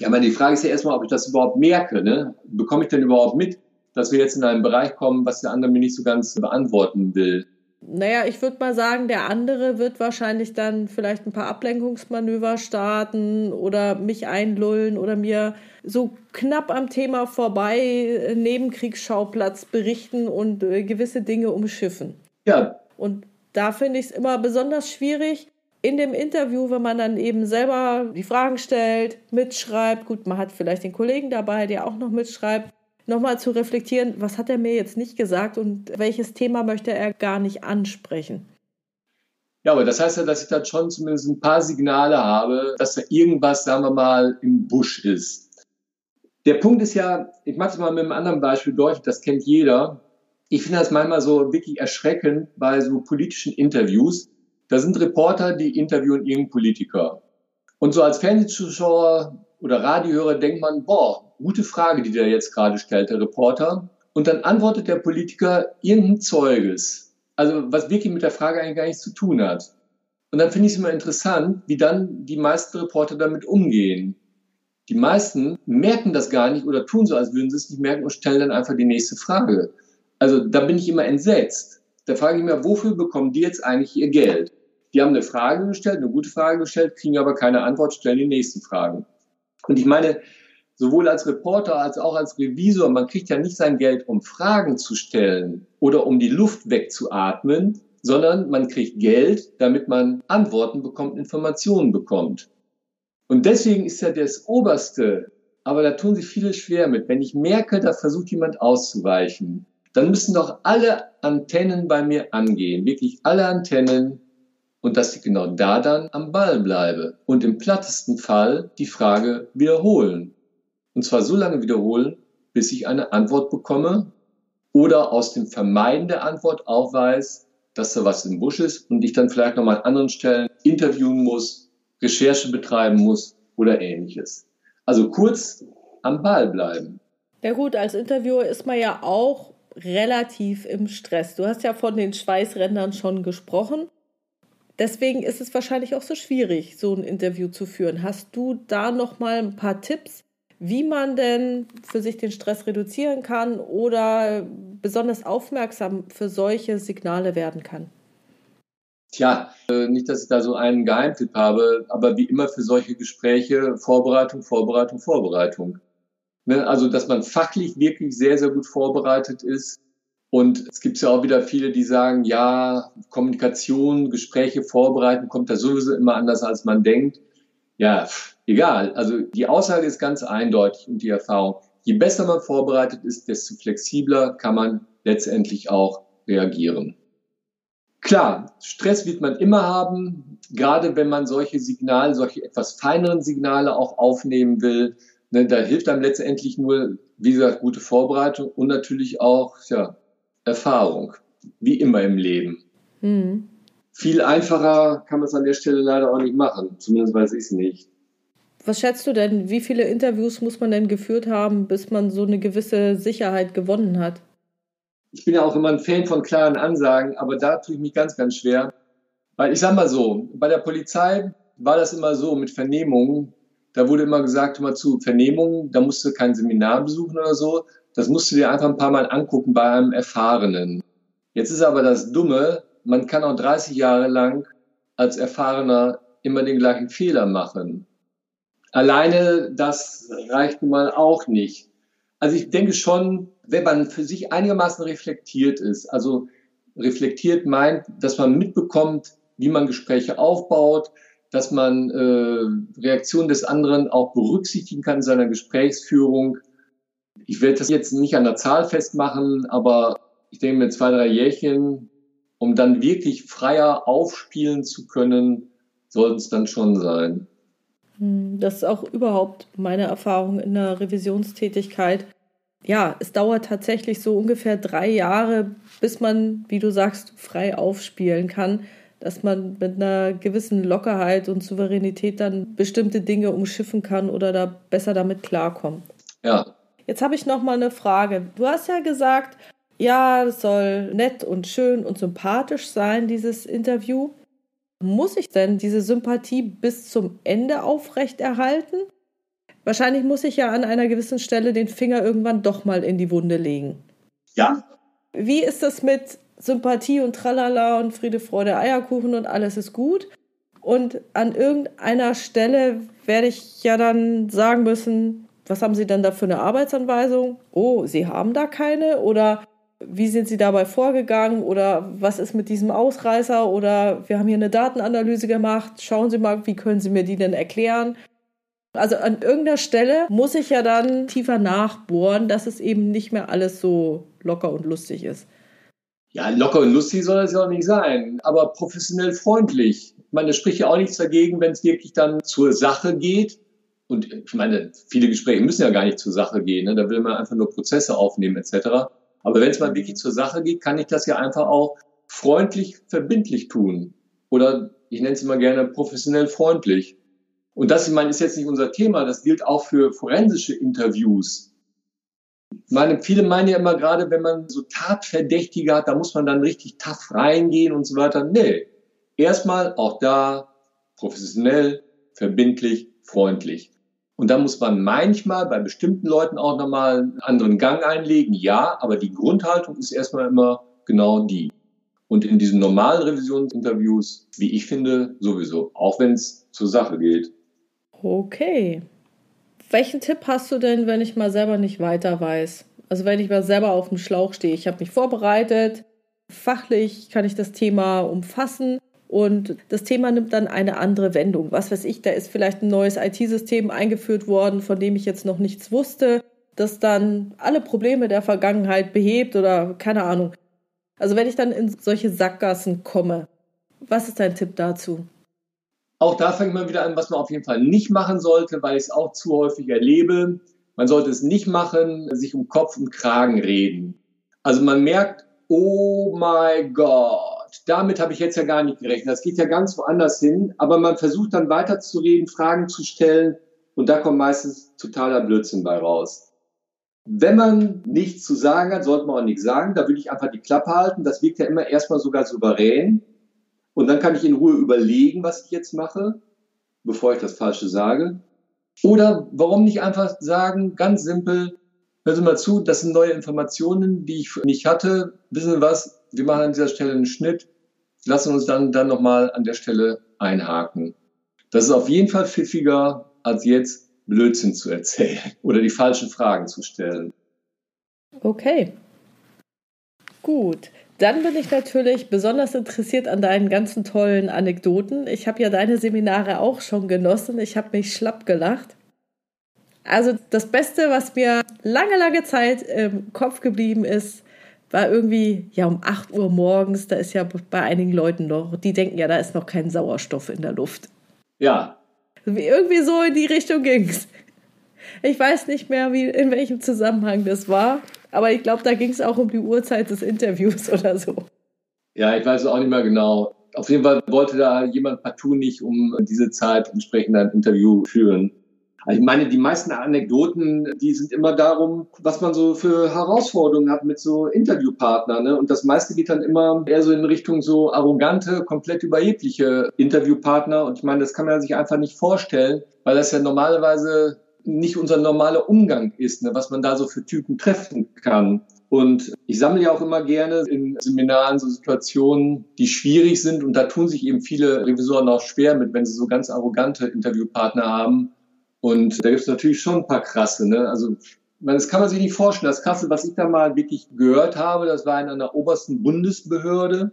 Ja, meine, die Frage ist ja erstmal, ob ich das überhaupt merke. Ne? Bekomme ich denn überhaupt mit, dass wir jetzt in einen Bereich kommen, was der andere mir nicht so ganz beantworten will? Naja, ich würde mal sagen, der andere wird wahrscheinlich dann vielleicht ein paar Ablenkungsmanöver starten oder mich einlullen oder mir so knapp am Thema vorbei äh, Nebenkriegsschauplatz berichten und äh, gewisse Dinge umschiffen. Ja. Und da finde ich es immer besonders schwierig, in dem Interview, wenn man dann eben selber die Fragen stellt, mitschreibt, gut, man hat vielleicht den Kollegen dabei, der auch noch mitschreibt, nochmal zu reflektieren, was hat er mir jetzt nicht gesagt und welches Thema möchte er gar nicht ansprechen. Ja, aber das heißt ja, dass ich dann schon zumindest ein paar Signale habe, dass da irgendwas, sagen wir mal, im Busch ist. Der Punkt ist ja, ich mache es mal mit einem anderen Beispiel deutlich, das kennt jeder. Ich finde das manchmal so wirklich erschreckend bei so politischen Interviews, da sind Reporter, die interviewen irgendeinen Politiker. Und so als Fernsehzuschauer oder Radiohörer denkt man, boah, gute Frage, die der jetzt gerade stellt, der Reporter. Und dann antwortet der Politiker irgendein Zeuges. Also was wirklich mit der Frage eigentlich gar nichts zu tun hat. Und dann finde ich es immer interessant, wie dann die meisten Reporter damit umgehen. Die meisten merken das gar nicht oder tun so, als würden sie es nicht merken und stellen dann einfach die nächste Frage. Also da bin ich immer entsetzt. Da frage ich mich, wofür bekommen die jetzt eigentlich ihr Geld? Die haben eine Frage gestellt, eine gute Frage gestellt, kriegen aber keine Antwort, stellen die nächsten Fragen. Und ich meine, sowohl als Reporter als auch als Revisor, man kriegt ja nicht sein Geld, um Fragen zu stellen oder um die Luft wegzuatmen, sondern man kriegt Geld, damit man Antworten bekommt, Informationen bekommt. Und deswegen ist ja das Oberste, aber da tun sich viele schwer mit. Wenn ich merke, da versucht jemand auszuweichen, dann müssen doch alle Antennen bei mir angehen, wirklich alle Antennen, und dass ich genau da dann am Ball bleibe und im plattesten Fall die Frage wiederholen. Und zwar so lange wiederholen, bis ich eine Antwort bekomme oder aus dem Vermeiden der Antwort auch weiß, dass da was im Busch ist und ich dann vielleicht nochmal an anderen Stellen interviewen muss, Recherche betreiben muss oder ähnliches. Also kurz am Ball bleiben. Ja gut, als Interviewer ist man ja auch relativ im Stress. Du hast ja von den Schweißrändern schon gesprochen. Deswegen ist es wahrscheinlich auch so schwierig, so ein Interview zu führen. Hast du da noch mal ein paar Tipps, wie man denn für sich den Stress reduzieren kann oder besonders aufmerksam für solche Signale werden kann? Tja, äh, nicht, dass ich da so einen Geheimtipp habe, aber wie immer für solche Gespräche Vorbereitung, Vorbereitung, Vorbereitung. Ne, also, dass man fachlich wirklich sehr, sehr gut vorbereitet ist. Und es gibt ja auch wieder viele, die sagen, ja, Kommunikation, Gespräche vorbereiten kommt da sowieso immer anders, als man denkt. Ja, egal. Also die Aussage ist ganz eindeutig und die Erfahrung. Je besser man vorbereitet ist, desto flexibler kann man letztendlich auch reagieren. Klar, Stress wird man immer haben, gerade wenn man solche Signale, solche etwas feineren Signale auch aufnehmen will. Ne, da hilft einem letztendlich nur, wie gesagt, gute Vorbereitung und natürlich auch ja, Erfahrung, wie immer im Leben. Mhm. Viel einfacher kann man es an der Stelle leider auch nicht machen, zumindest weiß ich es nicht. Was schätzt du denn, wie viele Interviews muss man denn geführt haben, bis man so eine gewisse Sicherheit gewonnen hat? ich bin ja auch immer ein Fan von klaren Ansagen, aber da tue ich mich ganz, ganz schwer. Weil ich sag mal so, bei der Polizei war das immer so mit Vernehmungen. Da wurde immer gesagt, immer zu Vernehmungen, da musst du kein Seminar besuchen oder so. Das musst du dir einfach ein paar Mal angucken bei einem Erfahrenen. Jetzt ist aber das Dumme, man kann auch 30 Jahre lang als Erfahrener immer den gleichen Fehler machen. Alleine das reicht nun mal auch nicht. Also ich denke schon, wenn man für sich einigermaßen reflektiert ist, also reflektiert meint, dass man mitbekommt, wie man Gespräche aufbaut, dass man äh, Reaktionen des anderen auch berücksichtigen kann in seiner Gesprächsführung. Ich werde das jetzt nicht an der Zahl festmachen, aber ich denke mir zwei, drei Jährchen, um dann wirklich freier aufspielen zu können, sollten es dann schon sein. Hm, das ist auch überhaupt meine Erfahrung in der Revisionstätigkeit ja, es dauert tatsächlich so ungefähr drei Jahre, bis man, wie du sagst, frei aufspielen kann, dass man mit einer gewissen Lockerheit und Souveränität dann bestimmte Dinge umschiffen kann oder da besser damit klarkommt. Ja. Jetzt habe ich noch mal eine Frage. Du hast ja gesagt, ja, es soll nett und schön und sympathisch sein, dieses Interview. Muss ich denn diese Sympathie bis zum Ende aufrechterhalten? Wahrscheinlich muss ich ja an einer gewissen Stelle den Finger irgendwann doch mal in die Wunde legen. Ja. Wie ist das mit Sympathie und Tralala und Friede, Freude, Eierkuchen und alles ist gut? Und an irgendeiner Stelle werde ich ja dann sagen müssen, was haben Sie denn da für eine Arbeitsanweisung? Oh, Sie haben da keine? Oder wie sind Sie dabei vorgegangen? Oder was ist mit diesem Ausreißer? Oder wir haben hier eine Datenanalyse gemacht. Schauen Sie mal, wie können Sie mir die denn erklären? Also an irgendeiner Stelle muss ich ja dann tiefer nachbohren, dass es eben nicht mehr alles so locker und lustig ist. Ja, locker und lustig soll es ja auch nicht sein, aber professionell freundlich. Ich meine, das spricht ja auch nichts dagegen, wenn es wirklich dann zur Sache geht. Und ich meine, viele Gespräche müssen ja gar nicht zur Sache gehen. Ne? Da will man einfach nur Prozesse aufnehmen etc. Aber wenn es mal wirklich zur Sache geht, kann ich das ja einfach auch freundlich, verbindlich tun. Oder ich nenne es immer gerne professionell freundlich. Und das, ich meine, ist jetzt nicht unser Thema, das gilt auch für forensische Interviews. Ich meine, viele meinen ja immer gerade, wenn man so Tatverdächtige hat, da muss man dann richtig tough reingehen und so weiter. Nee. Erstmal auch da professionell, verbindlich, freundlich. Und da muss man manchmal bei bestimmten Leuten auch nochmal einen anderen Gang einlegen. Ja, aber die Grundhaltung ist erstmal immer genau die. Und in diesen normalen Revisionsinterviews, wie ich finde, sowieso, auch wenn es zur Sache geht. Okay. Welchen Tipp hast du denn, wenn ich mal selber nicht weiter weiß? Also wenn ich mal selber auf dem Schlauch stehe. Ich habe mich vorbereitet, fachlich kann ich das Thema umfassen und das Thema nimmt dann eine andere Wendung. Was weiß ich, da ist vielleicht ein neues IT-System eingeführt worden, von dem ich jetzt noch nichts wusste, das dann alle Probleme der Vergangenheit behebt oder keine Ahnung. Also wenn ich dann in solche Sackgassen komme, was ist dein Tipp dazu? Auch da fängt man wieder an, was man auf jeden Fall nicht machen sollte, weil ich es auch zu häufig erlebe. Man sollte es nicht machen, sich um Kopf und Kragen reden. Also man merkt, oh mein Gott, damit habe ich jetzt ja gar nicht gerechnet. Das geht ja ganz woanders hin, aber man versucht dann weiterzureden, Fragen zu stellen und da kommt meistens totaler Blödsinn bei raus. Wenn man nichts zu sagen hat, sollte man auch nichts sagen. Da würde ich einfach die Klappe halten. Das wirkt ja immer erstmal sogar souverän. Und dann kann ich in Ruhe überlegen, was ich jetzt mache, bevor ich das Falsche sage. Oder warum nicht einfach sagen, ganz simpel, hören Sie mal zu, das sind neue Informationen, die ich nicht hatte. Wissen Sie was? Wir machen an dieser Stelle einen Schnitt. Lassen uns dann, dann nochmal an der Stelle einhaken. Das ist auf jeden Fall pfiffiger, als jetzt Blödsinn zu erzählen oder die falschen Fragen zu stellen. Okay. Gut. Dann bin ich natürlich besonders interessiert an deinen ganzen tollen Anekdoten. Ich habe ja deine Seminare auch schon genossen. Ich habe mich schlapp gelacht. Also das Beste, was mir lange, lange Zeit im Kopf geblieben ist, war irgendwie, ja, um 8 Uhr morgens, da ist ja bei einigen Leuten noch, die denken ja, da ist noch kein Sauerstoff in der Luft. Ja. Irgendwie so in die Richtung ging es. Ich weiß nicht mehr, wie, in welchem Zusammenhang das war, aber ich glaube, da ging es auch um die Uhrzeit des Interviews oder so. Ja, ich weiß auch nicht mehr genau. Auf jeden Fall wollte da jemand partout nicht um diese Zeit entsprechend ein Interview führen. Also ich meine, die meisten Anekdoten, die sind immer darum, was man so für Herausforderungen hat mit so Interviewpartnern. Ne? Und das meiste geht dann immer eher so in Richtung so arrogante, komplett überhebliche Interviewpartner. Und ich meine, das kann man sich einfach nicht vorstellen, weil das ja normalerweise nicht unser normaler Umgang ist, ne? was man da so für Typen treffen kann. Und ich sammle ja auch immer gerne in Seminaren so Situationen, die schwierig sind. Und da tun sich eben viele Revisoren auch schwer mit, wenn sie so ganz arrogante Interviewpartner haben und da gibt es natürlich schon ein paar krasse. Ne? Also das kann man sich nicht vorstellen. Das krasse, was ich da mal wirklich gehört habe, das war in einer obersten Bundesbehörde.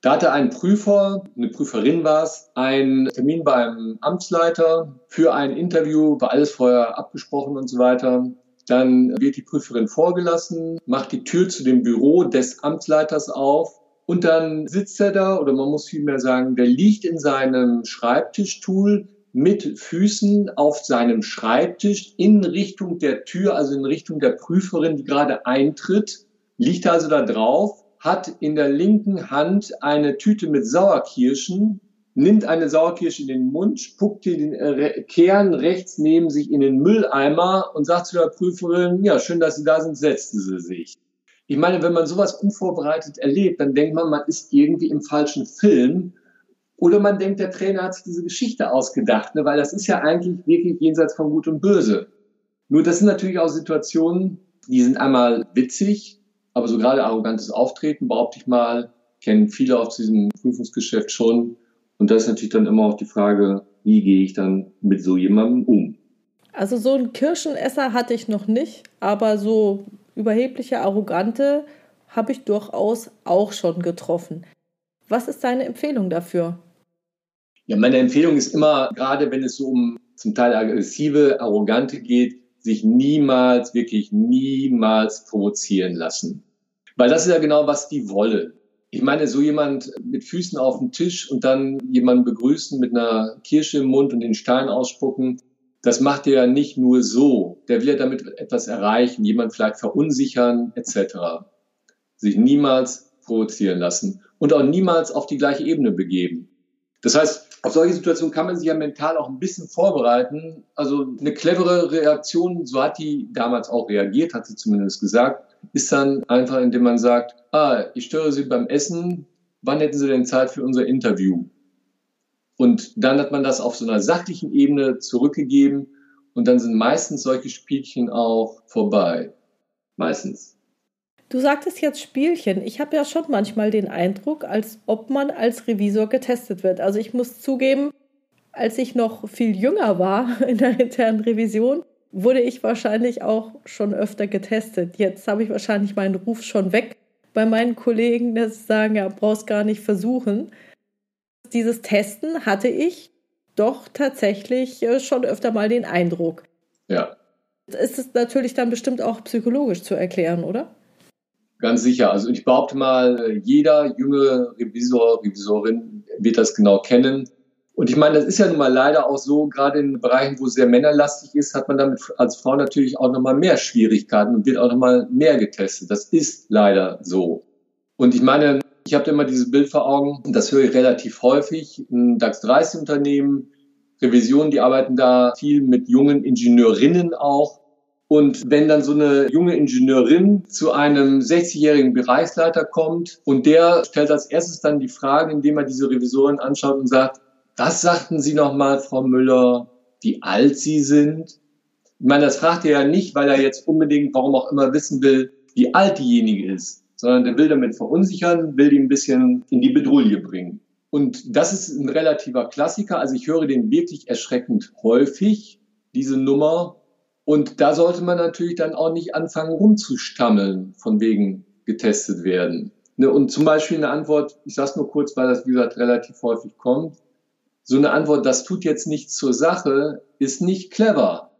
Da hatte ein Prüfer, eine Prüferin war es, einen Termin beim Amtsleiter für ein Interview, war alles vorher abgesprochen und so weiter. Dann wird die Prüferin vorgelassen, macht die Tür zu dem Büro des Amtsleiters auf und dann sitzt er da, oder man muss vielmehr sagen, der liegt in seinem Schreibtischstuhl, mit Füßen auf seinem Schreibtisch in Richtung der Tür, also in Richtung der Prüferin, die gerade eintritt, liegt also da drauf, hat in der linken Hand eine Tüte mit Sauerkirschen, nimmt eine Sauerkirsche in den Mund, spuckt den äh, Kern rechts neben sich in den Mülleimer und sagt zu der Prüferin, ja, schön, dass Sie da sind, setzten Sie sich. Ich meine, wenn man sowas unvorbereitet erlebt, dann denkt man, man ist irgendwie im falschen Film oder man denkt, der Trainer hat sich diese Geschichte ausgedacht, ne? weil das ist ja eigentlich wirklich jenseits von Gut und Böse. Nur das sind natürlich auch Situationen, die sind einmal witzig, aber so gerade arrogantes Auftreten, behaupte ich mal, kennen viele aus diesem Prüfungsgeschäft schon. Und da ist natürlich dann immer auch die Frage, wie gehe ich dann mit so jemandem um? Also so ein Kirschenesser hatte ich noch nicht, aber so überhebliche, arrogante habe ich durchaus auch schon getroffen. Was ist deine Empfehlung dafür? Ja, meine Empfehlung ist immer, gerade wenn es so um zum Teil aggressive, arrogante geht, sich niemals, wirklich niemals provozieren lassen. Weil das ist ja genau, was die wollen. Ich meine, so jemand mit Füßen auf dem Tisch und dann jemanden begrüßen mit einer Kirsche im Mund und den Stein ausspucken, das macht er ja nicht nur so. Der will ja damit etwas erreichen, jemand vielleicht verunsichern etc. Sich niemals provozieren lassen und auch niemals auf die gleiche Ebene begeben. Das heißt, auf solche Situationen kann man sich ja mental auch ein bisschen vorbereiten. Also eine clevere Reaktion, so hat die damals auch reagiert, hat sie zumindest gesagt, ist dann einfach, indem man sagt, ah, ich störe Sie beim Essen, wann hätten Sie denn Zeit für unser Interview? Und dann hat man das auf so einer sachlichen Ebene zurückgegeben und dann sind meistens solche Spielchen auch vorbei. Meistens. Du sagtest jetzt Spielchen. Ich habe ja schon manchmal den Eindruck, als ob man als Revisor getestet wird. Also ich muss zugeben, als ich noch viel jünger war in der internen Revision, wurde ich wahrscheinlich auch schon öfter getestet. Jetzt habe ich wahrscheinlich meinen Ruf schon weg. bei meinen Kollegen, dass sie sagen, ja, brauchst gar nicht versuchen. Dieses Testen hatte ich doch tatsächlich äh, schon öfter mal den Eindruck. Ja. Ist es natürlich dann bestimmt auch psychologisch zu erklären, oder? Ganz sicher. Also ich behaupte mal, jeder junge Revisor, Revisorin wird das genau kennen. Und ich meine, das ist ja nun mal leider auch so, gerade in Bereichen, wo es sehr männerlastig ist, hat man damit als Frau natürlich auch nochmal mehr Schwierigkeiten und wird auch nochmal mehr getestet. Das ist leider so. Und ich meine, ich habe immer dieses Bild vor Augen, das höre ich relativ häufig, in DAX 30 Unternehmen, Revisionen, die arbeiten da viel mit jungen Ingenieurinnen auch. Und wenn dann so eine junge Ingenieurin zu einem 60-jährigen Bereichsleiter kommt und der stellt als erstes dann die Frage, indem er diese Revisoren anschaut und sagt, was sagten Sie nochmal, Frau Müller, wie alt Sie sind? Ich meine, das fragt er ja nicht, weil er jetzt unbedingt, warum auch immer, wissen will, wie alt diejenige ist, sondern der will damit verunsichern, will die ein bisschen in die Bedrulle bringen. Und das ist ein relativer Klassiker. Also ich höre den wirklich erschreckend häufig, diese Nummer. Und da sollte man natürlich dann auch nicht anfangen rumzustammeln, von wegen getestet werden. Ne, und zum Beispiel eine Antwort, ich sage es nur kurz, weil das, wie gesagt, relativ häufig kommt so eine Antwort, das tut jetzt nichts zur Sache, ist nicht clever,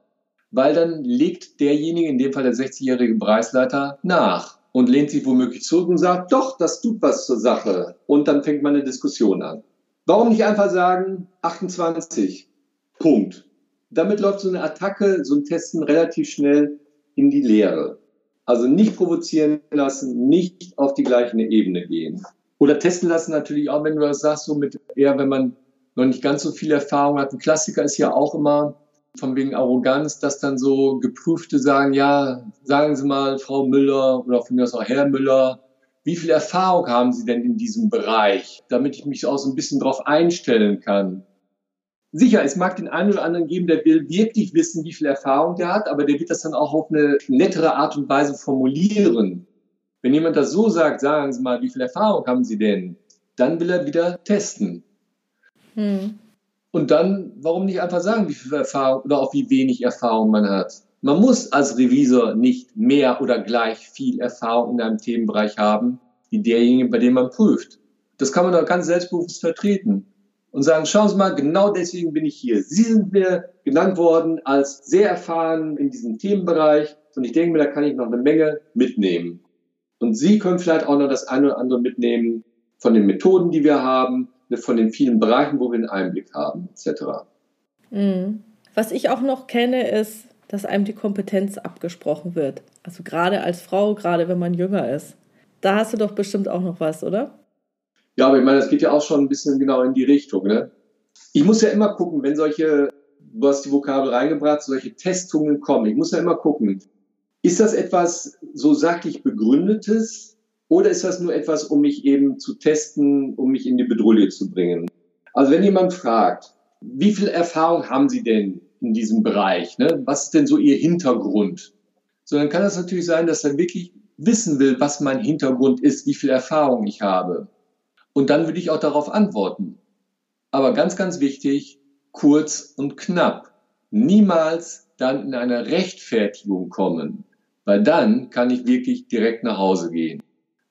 weil dann legt derjenige, in dem Fall der 60-jährige Preisleiter, nach und lehnt sich womöglich zurück und sagt, doch, das tut was zur Sache. Und dann fängt man eine Diskussion an. Warum nicht einfach sagen, 28, Punkt. Damit läuft so eine Attacke, so ein Testen relativ schnell in die Leere. Also nicht provozieren lassen, nicht auf die gleiche Ebene gehen. Oder testen lassen natürlich auch, wenn du das sagst, so mit eher, wenn man noch nicht ganz so viel Erfahrung hat. Ein Klassiker ist ja auch immer von wegen Arroganz, dass dann so Geprüfte sagen, ja, sagen Sie mal, Frau Müller oder von mir aus auch Herr Müller, wie viel Erfahrung haben Sie denn in diesem Bereich, damit ich mich auch so ein bisschen darauf einstellen kann? Sicher, es mag den einen oder anderen geben, der will wirklich wissen, wie viel Erfahrung der hat, aber der wird das dann auch auf eine nettere Art und Weise formulieren. Wenn jemand das so sagt, sagen Sie mal, wie viel Erfahrung haben Sie denn? Dann will er wieder testen. Hm. Und dann, warum nicht einfach sagen, wie viel Erfahrung oder auch wie wenig Erfahrung man hat? Man muss als Revisor nicht mehr oder gleich viel Erfahrung in einem Themenbereich haben, wie derjenige, bei dem man prüft. Das kann man doch ganz selbstbewusst vertreten und sagen, schauen Sie mal, genau deswegen bin ich hier. Sie sind mir genannt worden als sehr erfahren in diesem Themenbereich und ich denke mir, da kann ich noch eine Menge mitnehmen. Und Sie können vielleicht auch noch das eine oder andere mitnehmen von den Methoden, die wir haben, von den vielen Bereichen, wo wir einen Einblick haben, etc. Mhm. Was ich auch noch kenne, ist, dass einem die Kompetenz abgesprochen wird. Also gerade als Frau, gerade wenn man jünger ist. Da hast du doch bestimmt auch noch was, oder? Ja, aber ich meine, das geht ja auch schon ein bisschen genau in die Richtung. Ne? Ich muss ja immer gucken, wenn solche, du hast die Vokabel reingebracht, solche Testungen kommen. Ich muss ja immer gucken, ist das etwas so sachlich begründetes oder ist das nur etwas, um mich eben zu testen, um mich in die Bedrulle zu bringen? Also wenn jemand fragt, wie viel Erfahrung haben Sie denn in diesem Bereich? Ne? Was ist denn so Ihr Hintergrund? So, dann kann das natürlich sein, dass er wirklich wissen will, was mein Hintergrund ist, wie viel Erfahrung ich habe. Und dann würde ich auch darauf antworten. Aber ganz, ganz wichtig, kurz und knapp. Niemals dann in eine Rechtfertigung kommen, weil dann kann ich wirklich direkt nach Hause gehen.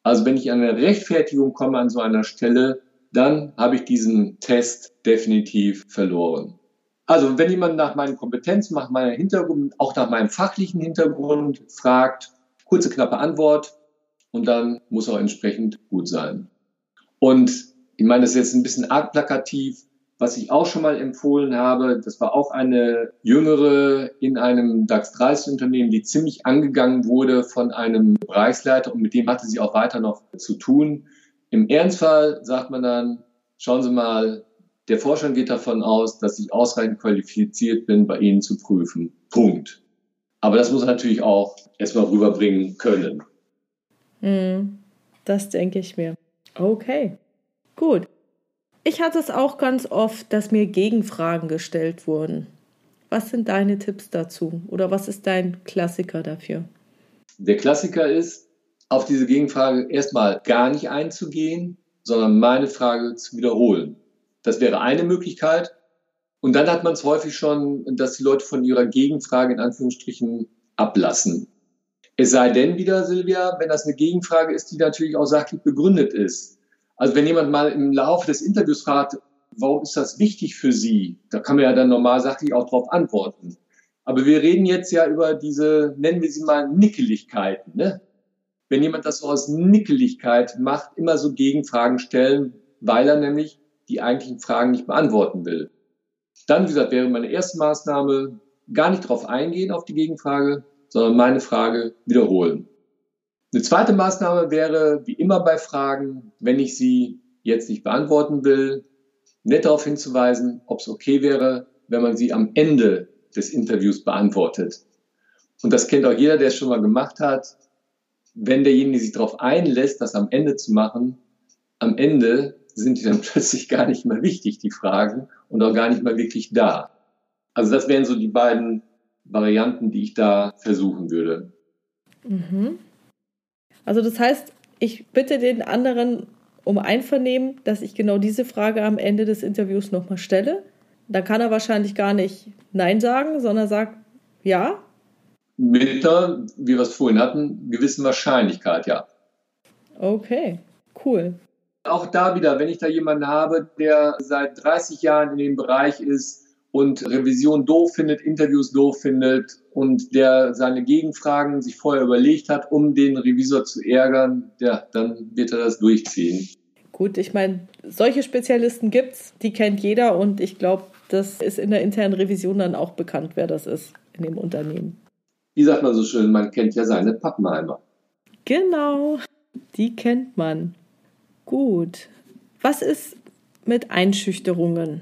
Also wenn ich an eine Rechtfertigung komme an so einer Stelle, dann habe ich diesen Test definitiv verloren. Also wenn jemand nach meinen Kompetenzen, nach meinem Hintergrund, auch nach meinem fachlichen Hintergrund fragt, kurze, knappe Antwort und dann muss auch entsprechend gut sein. Und ich meine, das ist jetzt ein bisschen arg plakativ, was ich auch schon mal empfohlen habe, das war auch eine jüngere in einem DAX 30 Unternehmen, die ziemlich angegangen wurde von einem Bereichsleiter und mit dem hatte sie auch weiter noch zu tun. Im Ernstfall sagt man dann, schauen Sie mal, der Vorstand geht davon aus, dass ich ausreichend qualifiziert bin, bei Ihnen zu prüfen. Punkt. Aber das muss natürlich auch erstmal rüberbringen können. Hm, das denke ich mir. Okay, gut. Ich hatte es auch ganz oft, dass mir Gegenfragen gestellt wurden. Was sind deine Tipps dazu? Oder was ist dein Klassiker dafür? Der Klassiker ist, auf diese Gegenfrage erstmal gar nicht einzugehen, sondern meine Frage zu wiederholen. Das wäre eine Möglichkeit. Und dann hat man es häufig schon, dass die Leute von ihrer Gegenfrage in Anführungsstrichen ablassen. Es sei denn wieder, Silvia, wenn das eine Gegenfrage ist, die natürlich auch sachlich begründet ist. Also wenn jemand mal im Laufe des Interviews fragt, warum ist das wichtig für Sie? Da kann man ja dann normal sachlich auch darauf antworten. Aber wir reden jetzt ja über diese, nennen wir sie mal Nickeligkeiten. Ne? Wenn jemand das so aus Nickeligkeit macht, immer so Gegenfragen stellen, weil er nämlich die eigentlichen Fragen nicht beantworten will. Dann, wie gesagt, wäre meine erste Maßnahme, gar nicht darauf eingehen auf die Gegenfrage, sondern meine Frage wiederholen. Eine zweite Maßnahme wäre, wie immer bei Fragen, wenn ich sie jetzt nicht beantworten will, nett darauf hinzuweisen, ob es okay wäre, wenn man sie am Ende des Interviews beantwortet. Und das kennt auch jeder, der es schon mal gemacht hat. Wenn derjenige sich darauf einlässt, das am Ende zu machen, am Ende sind die dann plötzlich gar nicht mehr wichtig, die Fragen, und auch gar nicht mehr wirklich da. Also das wären so die beiden Varianten, die ich da versuchen würde. Mhm. Also das heißt, ich bitte den anderen um Einvernehmen, dass ich genau diese Frage am Ende des Interviews nochmal stelle. Dann kann er wahrscheinlich gar nicht Nein sagen, sondern sagt Ja. Mit einer, wie wir es vorhin hatten, gewissen Wahrscheinlichkeit, ja. Okay, cool. Auch da wieder, wenn ich da jemanden habe, der seit 30 Jahren in dem Bereich ist, und Revision doof findet, Interviews doof findet und der seine Gegenfragen sich vorher überlegt hat, um den Revisor zu ärgern, ja, dann wird er das durchziehen. Gut, ich meine, solche Spezialisten gibt's, die kennt jeder und ich glaube, das ist in der internen Revision dann auch bekannt, wer das ist in dem Unternehmen. Wie sagt man so schön, man kennt ja seine Pappenheimer. Genau, die kennt man. Gut. Was ist mit Einschüchterungen?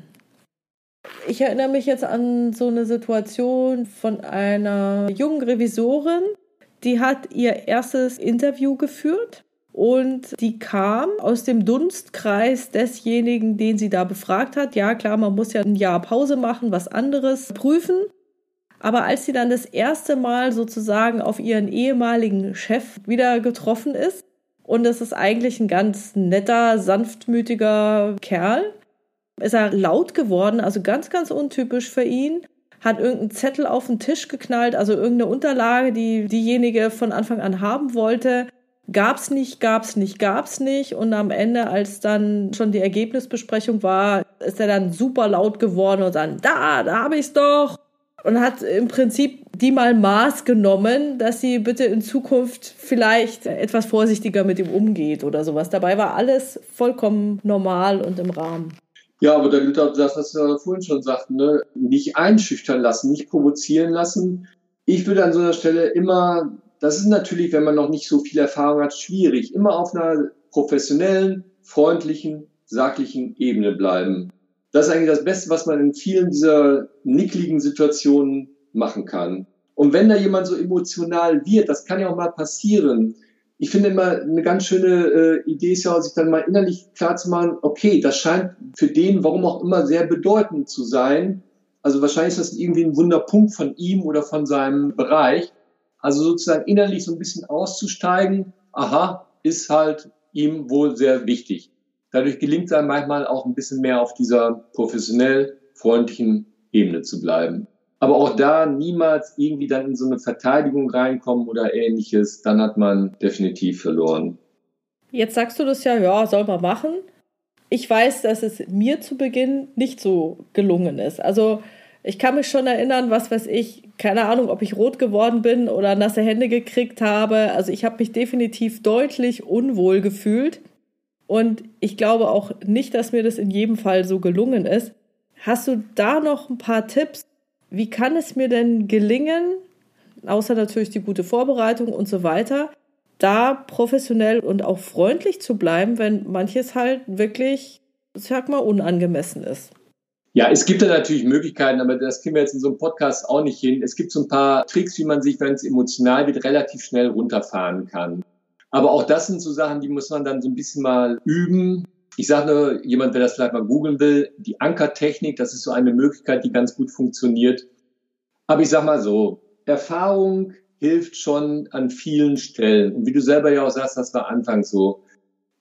Ich erinnere mich jetzt an so eine Situation von einer jungen Revisorin, die hat ihr erstes Interview geführt und die kam aus dem Dunstkreis desjenigen, den sie da befragt hat. Ja, klar, man muss ja ein Jahr Pause machen, was anderes prüfen. Aber als sie dann das erste Mal sozusagen auf ihren ehemaligen Chef wieder getroffen ist, und es ist eigentlich ein ganz netter, sanftmütiger Kerl, ist er laut geworden, also ganz, ganz untypisch für ihn. Hat irgendeinen Zettel auf den Tisch geknallt, also irgendeine Unterlage, die diejenige von Anfang an haben wollte. Gab's nicht, gab's nicht, gab's nicht. Und am Ende, als dann schon die Ergebnisbesprechung war, ist er dann super laut geworden und sagt, da, da habe ich's doch. Und hat im Prinzip die mal Maß genommen, dass sie bitte in Zukunft vielleicht etwas vorsichtiger mit ihm umgeht oder sowas. Dabei war alles vollkommen normal und im Rahmen. Ja, aber da gilt auch das, was wir vorhin schon sagten, ne? nicht einschüchtern lassen, nicht provozieren lassen. Ich würde an so einer Stelle immer, das ist natürlich, wenn man noch nicht so viel Erfahrung hat, schwierig, immer auf einer professionellen, freundlichen, sachlichen Ebene bleiben. Das ist eigentlich das Beste, was man in vielen dieser nickligen Situationen machen kann. Und wenn da jemand so emotional wird, das kann ja auch mal passieren, ich finde immer eine ganz schöne äh, Idee ist ja, sich dann mal innerlich klar zu machen, okay, das scheint für den, warum auch immer, sehr bedeutend zu sein. Also wahrscheinlich ist das irgendwie ein Wunderpunkt von ihm oder von seinem Bereich. Also sozusagen innerlich so ein bisschen auszusteigen, aha, ist halt ihm wohl sehr wichtig. Dadurch gelingt es einem manchmal auch ein bisschen mehr auf dieser professionell freundlichen Ebene zu bleiben. Aber auch da niemals irgendwie dann in so eine Verteidigung reinkommen oder ähnliches, dann hat man definitiv verloren. Jetzt sagst du das ja, ja, soll man machen. Ich weiß, dass es mir zu Beginn nicht so gelungen ist. Also ich kann mich schon erinnern, was weiß ich, keine Ahnung, ob ich rot geworden bin oder nasse Hände gekriegt habe. Also ich habe mich definitiv deutlich unwohl gefühlt. Und ich glaube auch nicht, dass mir das in jedem Fall so gelungen ist. Hast du da noch ein paar Tipps, wie kann es mir denn gelingen, außer natürlich die gute Vorbereitung und so weiter, da professionell und auch freundlich zu bleiben, wenn manches halt wirklich, sag mal, unangemessen ist? Ja, es gibt da natürlich Möglichkeiten, aber das kriegen wir jetzt in so einem Podcast auch nicht hin. Es gibt so ein paar Tricks, wie man sich, wenn es emotional wird, relativ schnell runterfahren kann. Aber auch das sind so Sachen, die muss man dann so ein bisschen mal üben. Ich sage nur, jemand, der das vielleicht mal googeln will, die Ankertechnik, das ist so eine Möglichkeit, die ganz gut funktioniert. Aber ich sage mal so, Erfahrung hilft schon an vielen Stellen. Und wie du selber ja auch sagst, das war anfangs so.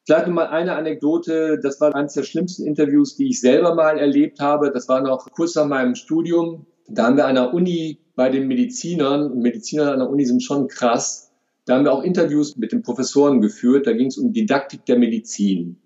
Vielleicht mal eine Anekdote, das war eines der schlimmsten Interviews, die ich selber mal erlebt habe. Das war noch kurz nach meinem Studium. Da haben wir an der Uni bei den Medizinern, und Mediziner an der Uni sind schon krass, Da haben wir auch Interviews mit den Professoren geführt. Da ging es um Didaktik der Medizin.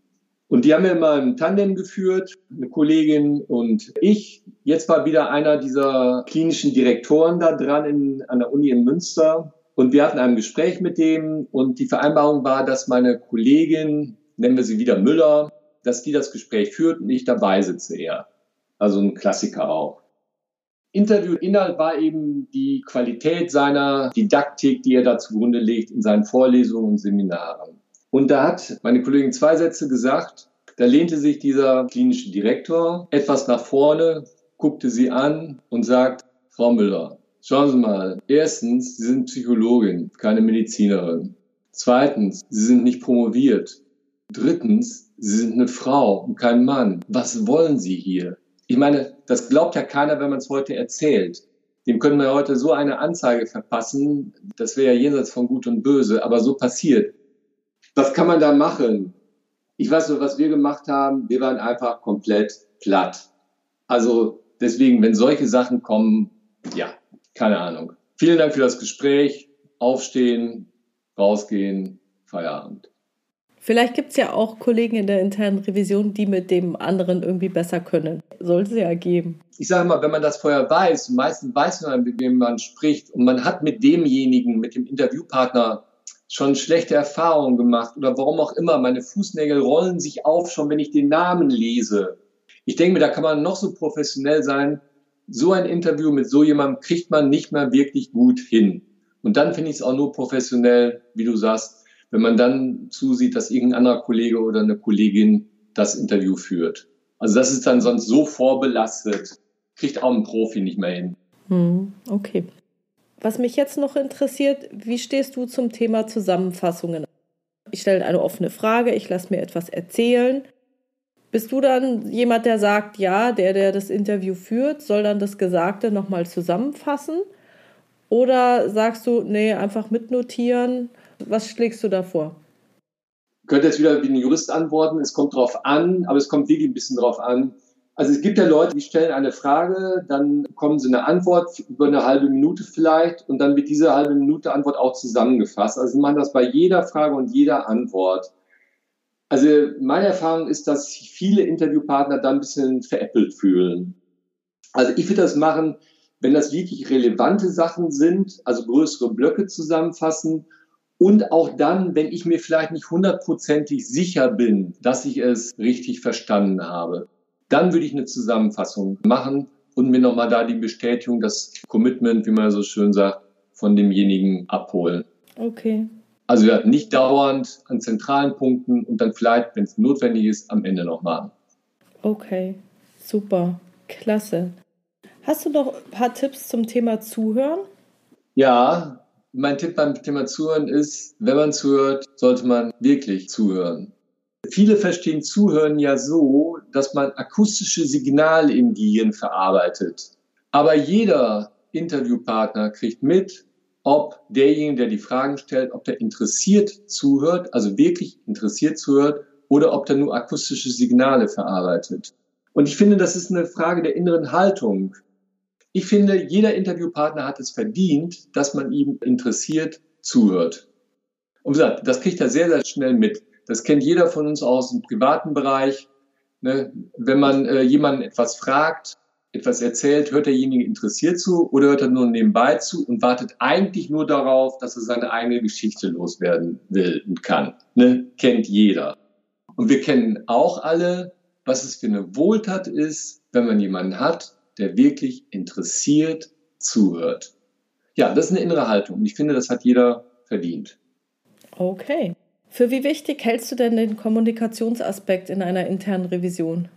Und die haben wir immer im Tandem geführt, eine Kollegin und ich. Jetzt war wieder einer dieser klinischen Direktoren da dran in, an der Uni in Münster. Und wir hatten ein Gespräch mit dem und die Vereinbarung war, dass meine Kollegin, nennen wir sie wieder Müller, dass die das Gespräch führt und ich dabei sitze eher. Also ein Klassiker auch. Interviewinhalt war eben die Qualität seiner Didaktik, die er da zugrunde legt in seinen Vorlesungen und Seminaren. Und da hat meine Kollegin zwei Sätze gesagt. Da lehnte sich dieser klinische Direktor etwas nach vorne, guckte sie an und sagt, Frau Müller, schauen Sie mal, erstens, Sie sind Psychologin, keine Medizinerin. Zweitens, Sie sind nicht promoviert. Drittens, Sie sind eine Frau und kein Mann. Was wollen Sie hier? Ich meine, das glaubt ja keiner, wenn man es heute erzählt. Dem können wir heute so eine Anzeige verpassen, das wäre ja jenseits von Gut und Böse, aber so passiert. Was kann man da machen? Ich weiß nur, was wir gemacht haben. Wir waren einfach komplett platt. Also deswegen, wenn solche Sachen kommen, ja, keine Ahnung. Vielen Dank für das Gespräch. Aufstehen, rausgehen, Feierabend. Vielleicht gibt es ja auch Kollegen in der internen Revision, die mit dem anderen irgendwie besser können. Sollte es ja geben. Ich sage mal, wenn man das vorher weiß, meistens weiß man, mit wem man spricht und man hat mit demjenigen, mit dem Interviewpartner schon schlechte Erfahrungen gemacht oder warum auch immer, meine Fußnägel rollen sich auf, schon wenn ich den Namen lese. Ich denke mir, da kann man noch so professionell sein. So ein Interview mit so jemandem kriegt man nicht mehr wirklich gut hin. Und dann finde ich es auch nur professionell, wie du sagst, wenn man dann zusieht, dass irgendein anderer Kollege oder eine Kollegin das Interview führt. Also das ist dann sonst so vorbelastet, kriegt auch ein Profi nicht mehr hin. Hm, okay. Was mich jetzt noch interessiert, wie stehst du zum Thema Zusammenfassungen? Ich stelle eine offene Frage, ich lasse mir etwas erzählen. Bist du dann jemand, der sagt, ja, der, der das Interview führt, soll dann das Gesagte nochmal zusammenfassen? Oder sagst du, nee, einfach mitnotieren? Was schlägst du da vor? Ich könnte jetzt wieder wie ein Jurist antworten, es kommt drauf an, aber es kommt wirklich ein bisschen drauf an, also es gibt ja Leute, die stellen eine Frage, dann bekommen sie eine Antwort über eine halbe Minute vielleicht und dann wird diese halbe Minute Antwort auch zusammengefasst. Also sie machen das bei jeder Frage und jeder Antwort. Also meine Erfahrung ist, dass sich viele Interviewpartner da ein bisschen veräppelt fühlen. Also ich würde das machen, wenn das wirklich relevante Sachen sind, also größere Blöcke zusammenfassen und auch dann, wenn ich mir vielleicht nicht hundertprozentig sicher bin, dass ich es richtig verstanden habe. Dann würde ich eine Zusammenfassung machen und mir nochmal da die Bestätigung, das Commitment, wie man so schön sagt, von demjenigen abholen. Okay. Also ja, nicht dauernd an zentralen Punkten und dann vielleicht, wenn es notwendig ist, am Ende nochmal. Okay, super, klasse. Hast du noch ein paar Tipps zum Thema Zuhören? Ja, mein Tipp beim Thema Zuhören ist, wenn man zuhört, sollte man wirklich zuhören. Viele verstehen Zuhören ja so, dass man akustische Signale im Gehirn verarbeitet. Aber jeder Interviewpartner kriegt mit, ob derjenige, der die Fragen stellt, ob der interessiert zuhört, also wirklich interessiert zuhört, oder ob der nur akustische Signale verarbeitet. Und ich finde, das ist eine Frage der inneren Haltung. Ich finde, jeder Interviewpartner hat es verdient, dass man ihm interessiert zuhört. Und wie gesagt, das kriegt er sehr, sehr schnell mit. Das kennt jeder von uns aus dem privaten Bereich. Ne? Wenn man äh, jemanden etwas fragt, etwas erzählt, hört derjenige interessiert zu oder hört er nur nebenbei zu und wartet eigentlich nur darauf, dass er seine eigene Geschichte loswerden will und kann. Ne? Kennt jeder. Und wir kennen auch alle, was es für eine Wohltat ist, wenn man jemanden hat, der wirklich interessiert zuhört. Ja, das ist eine innere Haltung und ich finde, das hat jeder verdient. Okay. Für wie wichtig hältst du denn den Kommunikationsaspekt in einer internen Revision?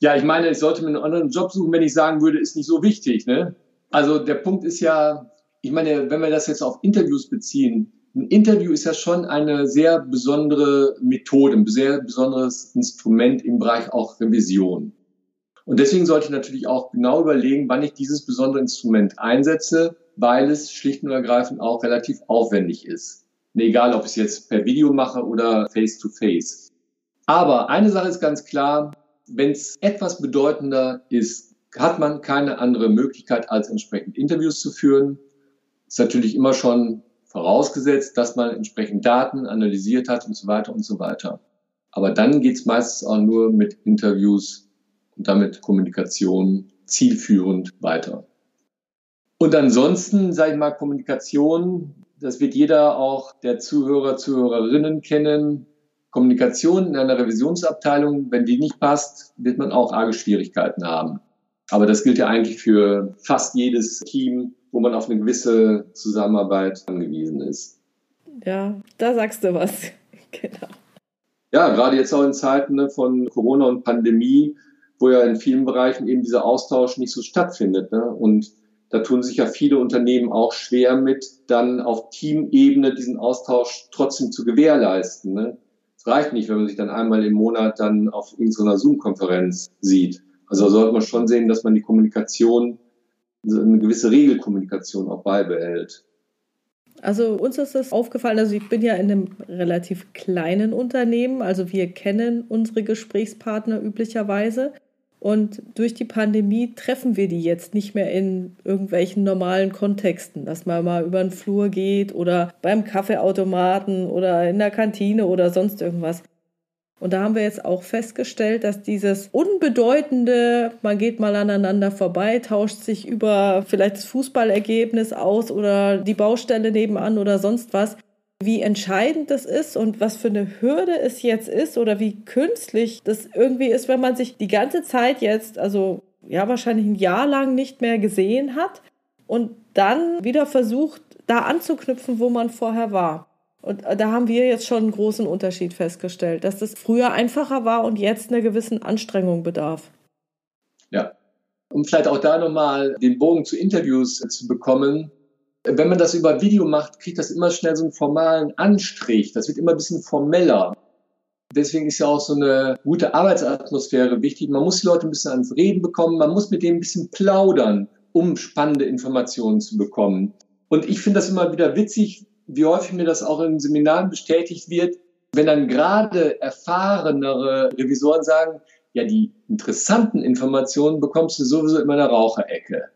Ja, ich meine, ich sollte mir einen anderen Job suchen, wenn ich sagen würde, ist nicht so wichtig. Ne? Also der Punkt ist ja, ich meine, wenn wir das jetzt auf Interviews beziehen, ein Interview ist ja schon eine sehr besondere Methode, ein sehr besonderes Instrument im Bereich auch Revision. Und deswegen sollte ich natürlich auch genau überlegen, wann ich dieses besondere Instrument einsetze, weil es schlicht und ergreifend auch relativ aufwendig ist. Egal, ob ich es jetzt per Video mache oder face-to-face. -face. Aber eine Sache ist ganz klar, wenn es etwas bedeutender ist, hat man keine andere Möglichkeit, als entsprechend Interviews zu führen. Ist natürlich immer schon vorausgesetzt, dass man entsprechend Daten analysiert hat und so weiter und so weiter. Aber dann geht es meistens auch nur mit Interviews und damit Kommunikation zielführend weiter. Und ansonsten, sage ich mal, Kommunikation, das wird jeder auch der Zuhörer, Zuhörerinnen kennen. Kommunikation in einer Revisionsabteilung, wenn die nicht passt, wird man auch arge Schwierigkeiten haben. Aber das gilt ja eigentlich für fast jedes Team, wo man auf eine gewisse Zusammenarbeit angewiesen ist. Ja, da sagst du was. genau. Ja, gerade jetzt auch in Zeiten ne, von Corona und Pandemie, wo ja in vielen Bereichen eben dieser Austausch nicht so stattfindet. Ne? Und da tun sich ja viele Unternehmen auch schwer mit, dann auf Teamebene diesen Austausch trotzdem zu gewährleisten. Ne? Es reicht nicht, wenn man sich dann einmal im Monat dann auf irgendeiner Zoom-Konferenz sieht. Also sollte man schon sehen, dass man die Kommunikation, eine gewisse Regelkommunikation auch beibehält. Also uns ist das aufgefallen, also ich bin ja in einem relativ kleinen Unternehmen, also wir kennen unsere Gesprächspartner üblicherweise. Und durch die Pandemie treffen wir die jetzt nicht mehr in irgendwelchen normalen Kontexten, dass man mal über den Flur geht oder beim Kaffeeautomaten oder in der Kantine oder sonst irgendwas. Und da haben wir jetzt auch festgestellt, dass dieses unbedeutende, man geht mal aneinander vorbei, tauscht sich über vielleicht das Fußballergebnis aus oder die Baustelle nebenan oder sonst was, wie entscheidend das ist und was für eine Hürde es jetzt ist oder wie künstlich das irgendwie ist, wenn man sich die ganze Zeit jetzt, also ja, wahrscheinlich ein Jahr lang nicht mehr gesehen hat und dann wieder versucht, da anzuknüpfen, wo man vorher war. Und äh, da haben wir jetzt schon einen großen Unterschied festgestellt, dass das früher einfacher war und jetzt einer gewissen Anstrengung bedarf. Ja. Um vielleicht auch da nochmal den Bogen zu Interviews zu bekommen. Wenn man das über Video macht, kriegt das immer schnell so einen formalen Anstrich. Das wird immer ein bisschen formeller. Deswegen ist ja auch so eine gute Arbeitsatmosphäre wichtig. Man muss die Leute ein bisschen ans Reden bekommen. Man muss mit denen ein bisschen plaudern, um spannende Informationen zu bekommen. Und ich finde das immer wieder witzig, wie häufig mir das auch in Seminaren bestätigt wird, wenn dann gerade erfahrenere Revisoren sagen, ja, die interessanten Informationen bekommst du sowieso in meiner Raucherecke.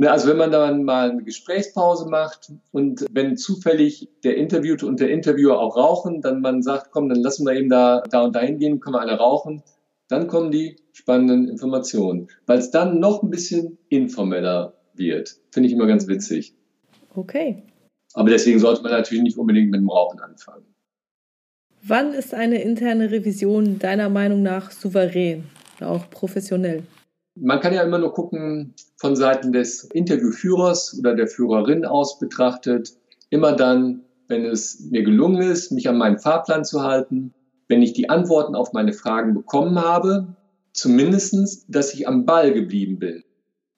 Ne, also wenn man dann mal eine Gesprächspause macht und wenn zufällig der Interviewte und der Interviewer auch rauchen, dann man sagt, komm, dann lassen wir eben da, da und dahin gehen, können wir alle rauchen, dann kommen die spannenden Informationen, weil es dann noch ein bisschen informeller wird. Finde ich immer ganz witzig. Okay. Aber deswegen sollte man natürlich nicht unbedingt mit dem Rauchen anfangen. Wann ist eine interne Revision deiner Meinung nach souverän, auch professionell? Man kann ja immer nur gucken, von Seiten des Interviewführers oder der Führerin aus betrachtet, immer dann, wenn es mir gelungen ist, mich an meinen Fahrplan zu halten, wenn ich die Antworten auf meine Fragen bekommen habe, zumindestens, dass ich am Ball geblieben bin.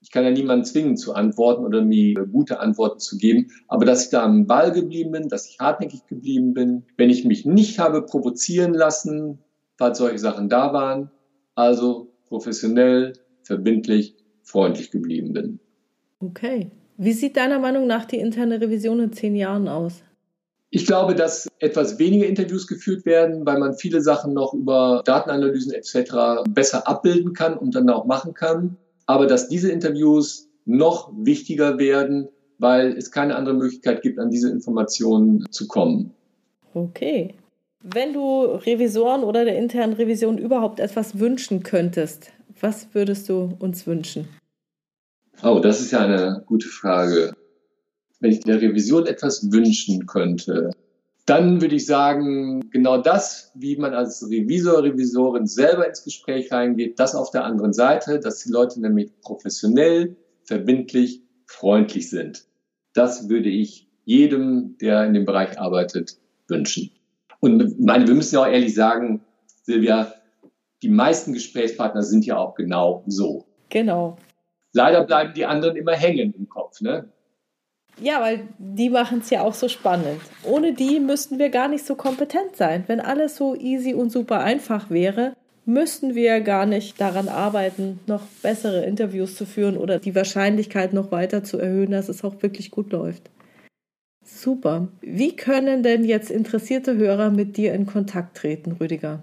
Ich kann ja niemanden zwingen zu antworten oder mir gute Antworten zu geben, aber dass ich da am Ball geblieben bin, dass ich hartnäckig geblieben bin, wenn ich mich nicht habe provozieren lassen, falls solche Sachen da waren, also professionell, verbindlich, freundlich geblieben bin. Okay. Wie sieht deiner Meinung nach die interne Revision in zehn Jahren aus? Ich glaube, dass etwas weniger Interviews geführt werden, weil man viele Sachen noch über Datenanalysen etc. besser abbilden kann und dann auch machen kann aber dass diese Interviews noch wichtiger werden, weil es keine andere Möglichkeit gibt, an diese Informationen zu kommen. Okay. Wenn du Revisoren oder der internen Revision überhaupt etwas wünschen könntest, was würdest du uns wünschen? Oh, das ist ja eine gute Frage. Wenn ich der Revision etwas wünschen könnte, dann würde ich sagen, genau das, wie man als Revisor, Revisorin selber ins Gespräch reingeht, das auf der anderen Seite, dass die Leute nämlich professionell, verbindlich, freundlich sind. Das würde ich jedem, der in dem Bereich arbeitet, wünschen. Und meine, wir müssen ja auch ehrlich sagen, Silvia, die meisten Gesprächspartner sind ja auch genau so. Genau. Leider bleiben die anderen immer hängen im Kopf. Ne? Ja, weil die machen es ja auch so spannend. Ohne die müssten wir gar nicht so kompetent sein. Wenn alles so easy und super einfach wäre, müssten wir gar nicht daran arbeiten, noch bessere Interviews zu führen oder die Wahrscheinlichkeit noch weiter zu erhöhen, dass es auch wirklich gut läuft. Super. Wie können denn jetzt interessierte Hörer mit dir in Kontakt treten, Rüdiger?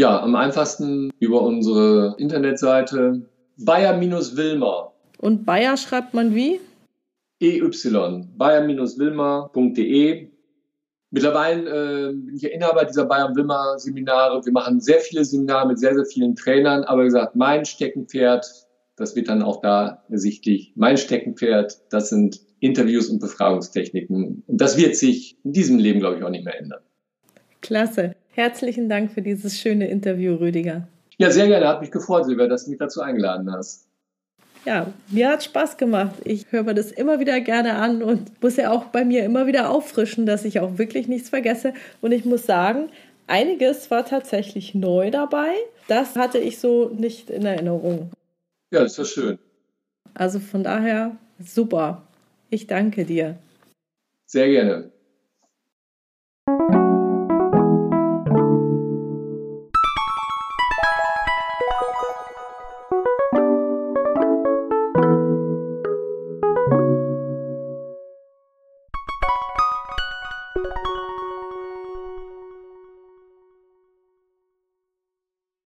Ja, am einfachsten über unsere Internetseite Bayer-Wilmer. Und Bayer schreibt man wie? ey, bayern-wilmer.de. Mittlerweile äh, bin ich ja Inhaber dieser Bayern-Wilmer-Seminare. Wir machen sehr viele Seminare mit sehr, sehr vielen Trainern. Aber wie gesagt, mein Steckenpferd, das wird dann auch da ersichtlich, mein Steckenpferd, das sind Interviews und Befragungstechniken. Und das wird sich in diesem Leben, glaube ich, auch nicht mehr ändern. Klasse. Herzlichen Dank für dieses schöne Interview, Rüdiger. Ja, sehr gerne. Hat mich gefreut, Silvia, dass du mich dazu eingeladen hast. Ja, mir hat Spaß gemacht. Ich höre mir das immer wieder gerne an und muss ja auch bei mir immer wieder auffrischen, dass ich auch wirklich nichts vergesse. Und ich muss sagen, einiges war tatsächlich neu dabei. Das hatte ich so nicht in Erinnerung. Ja, das ist ja schön. Also von daher super. Ich danke dir. Sehr gerne.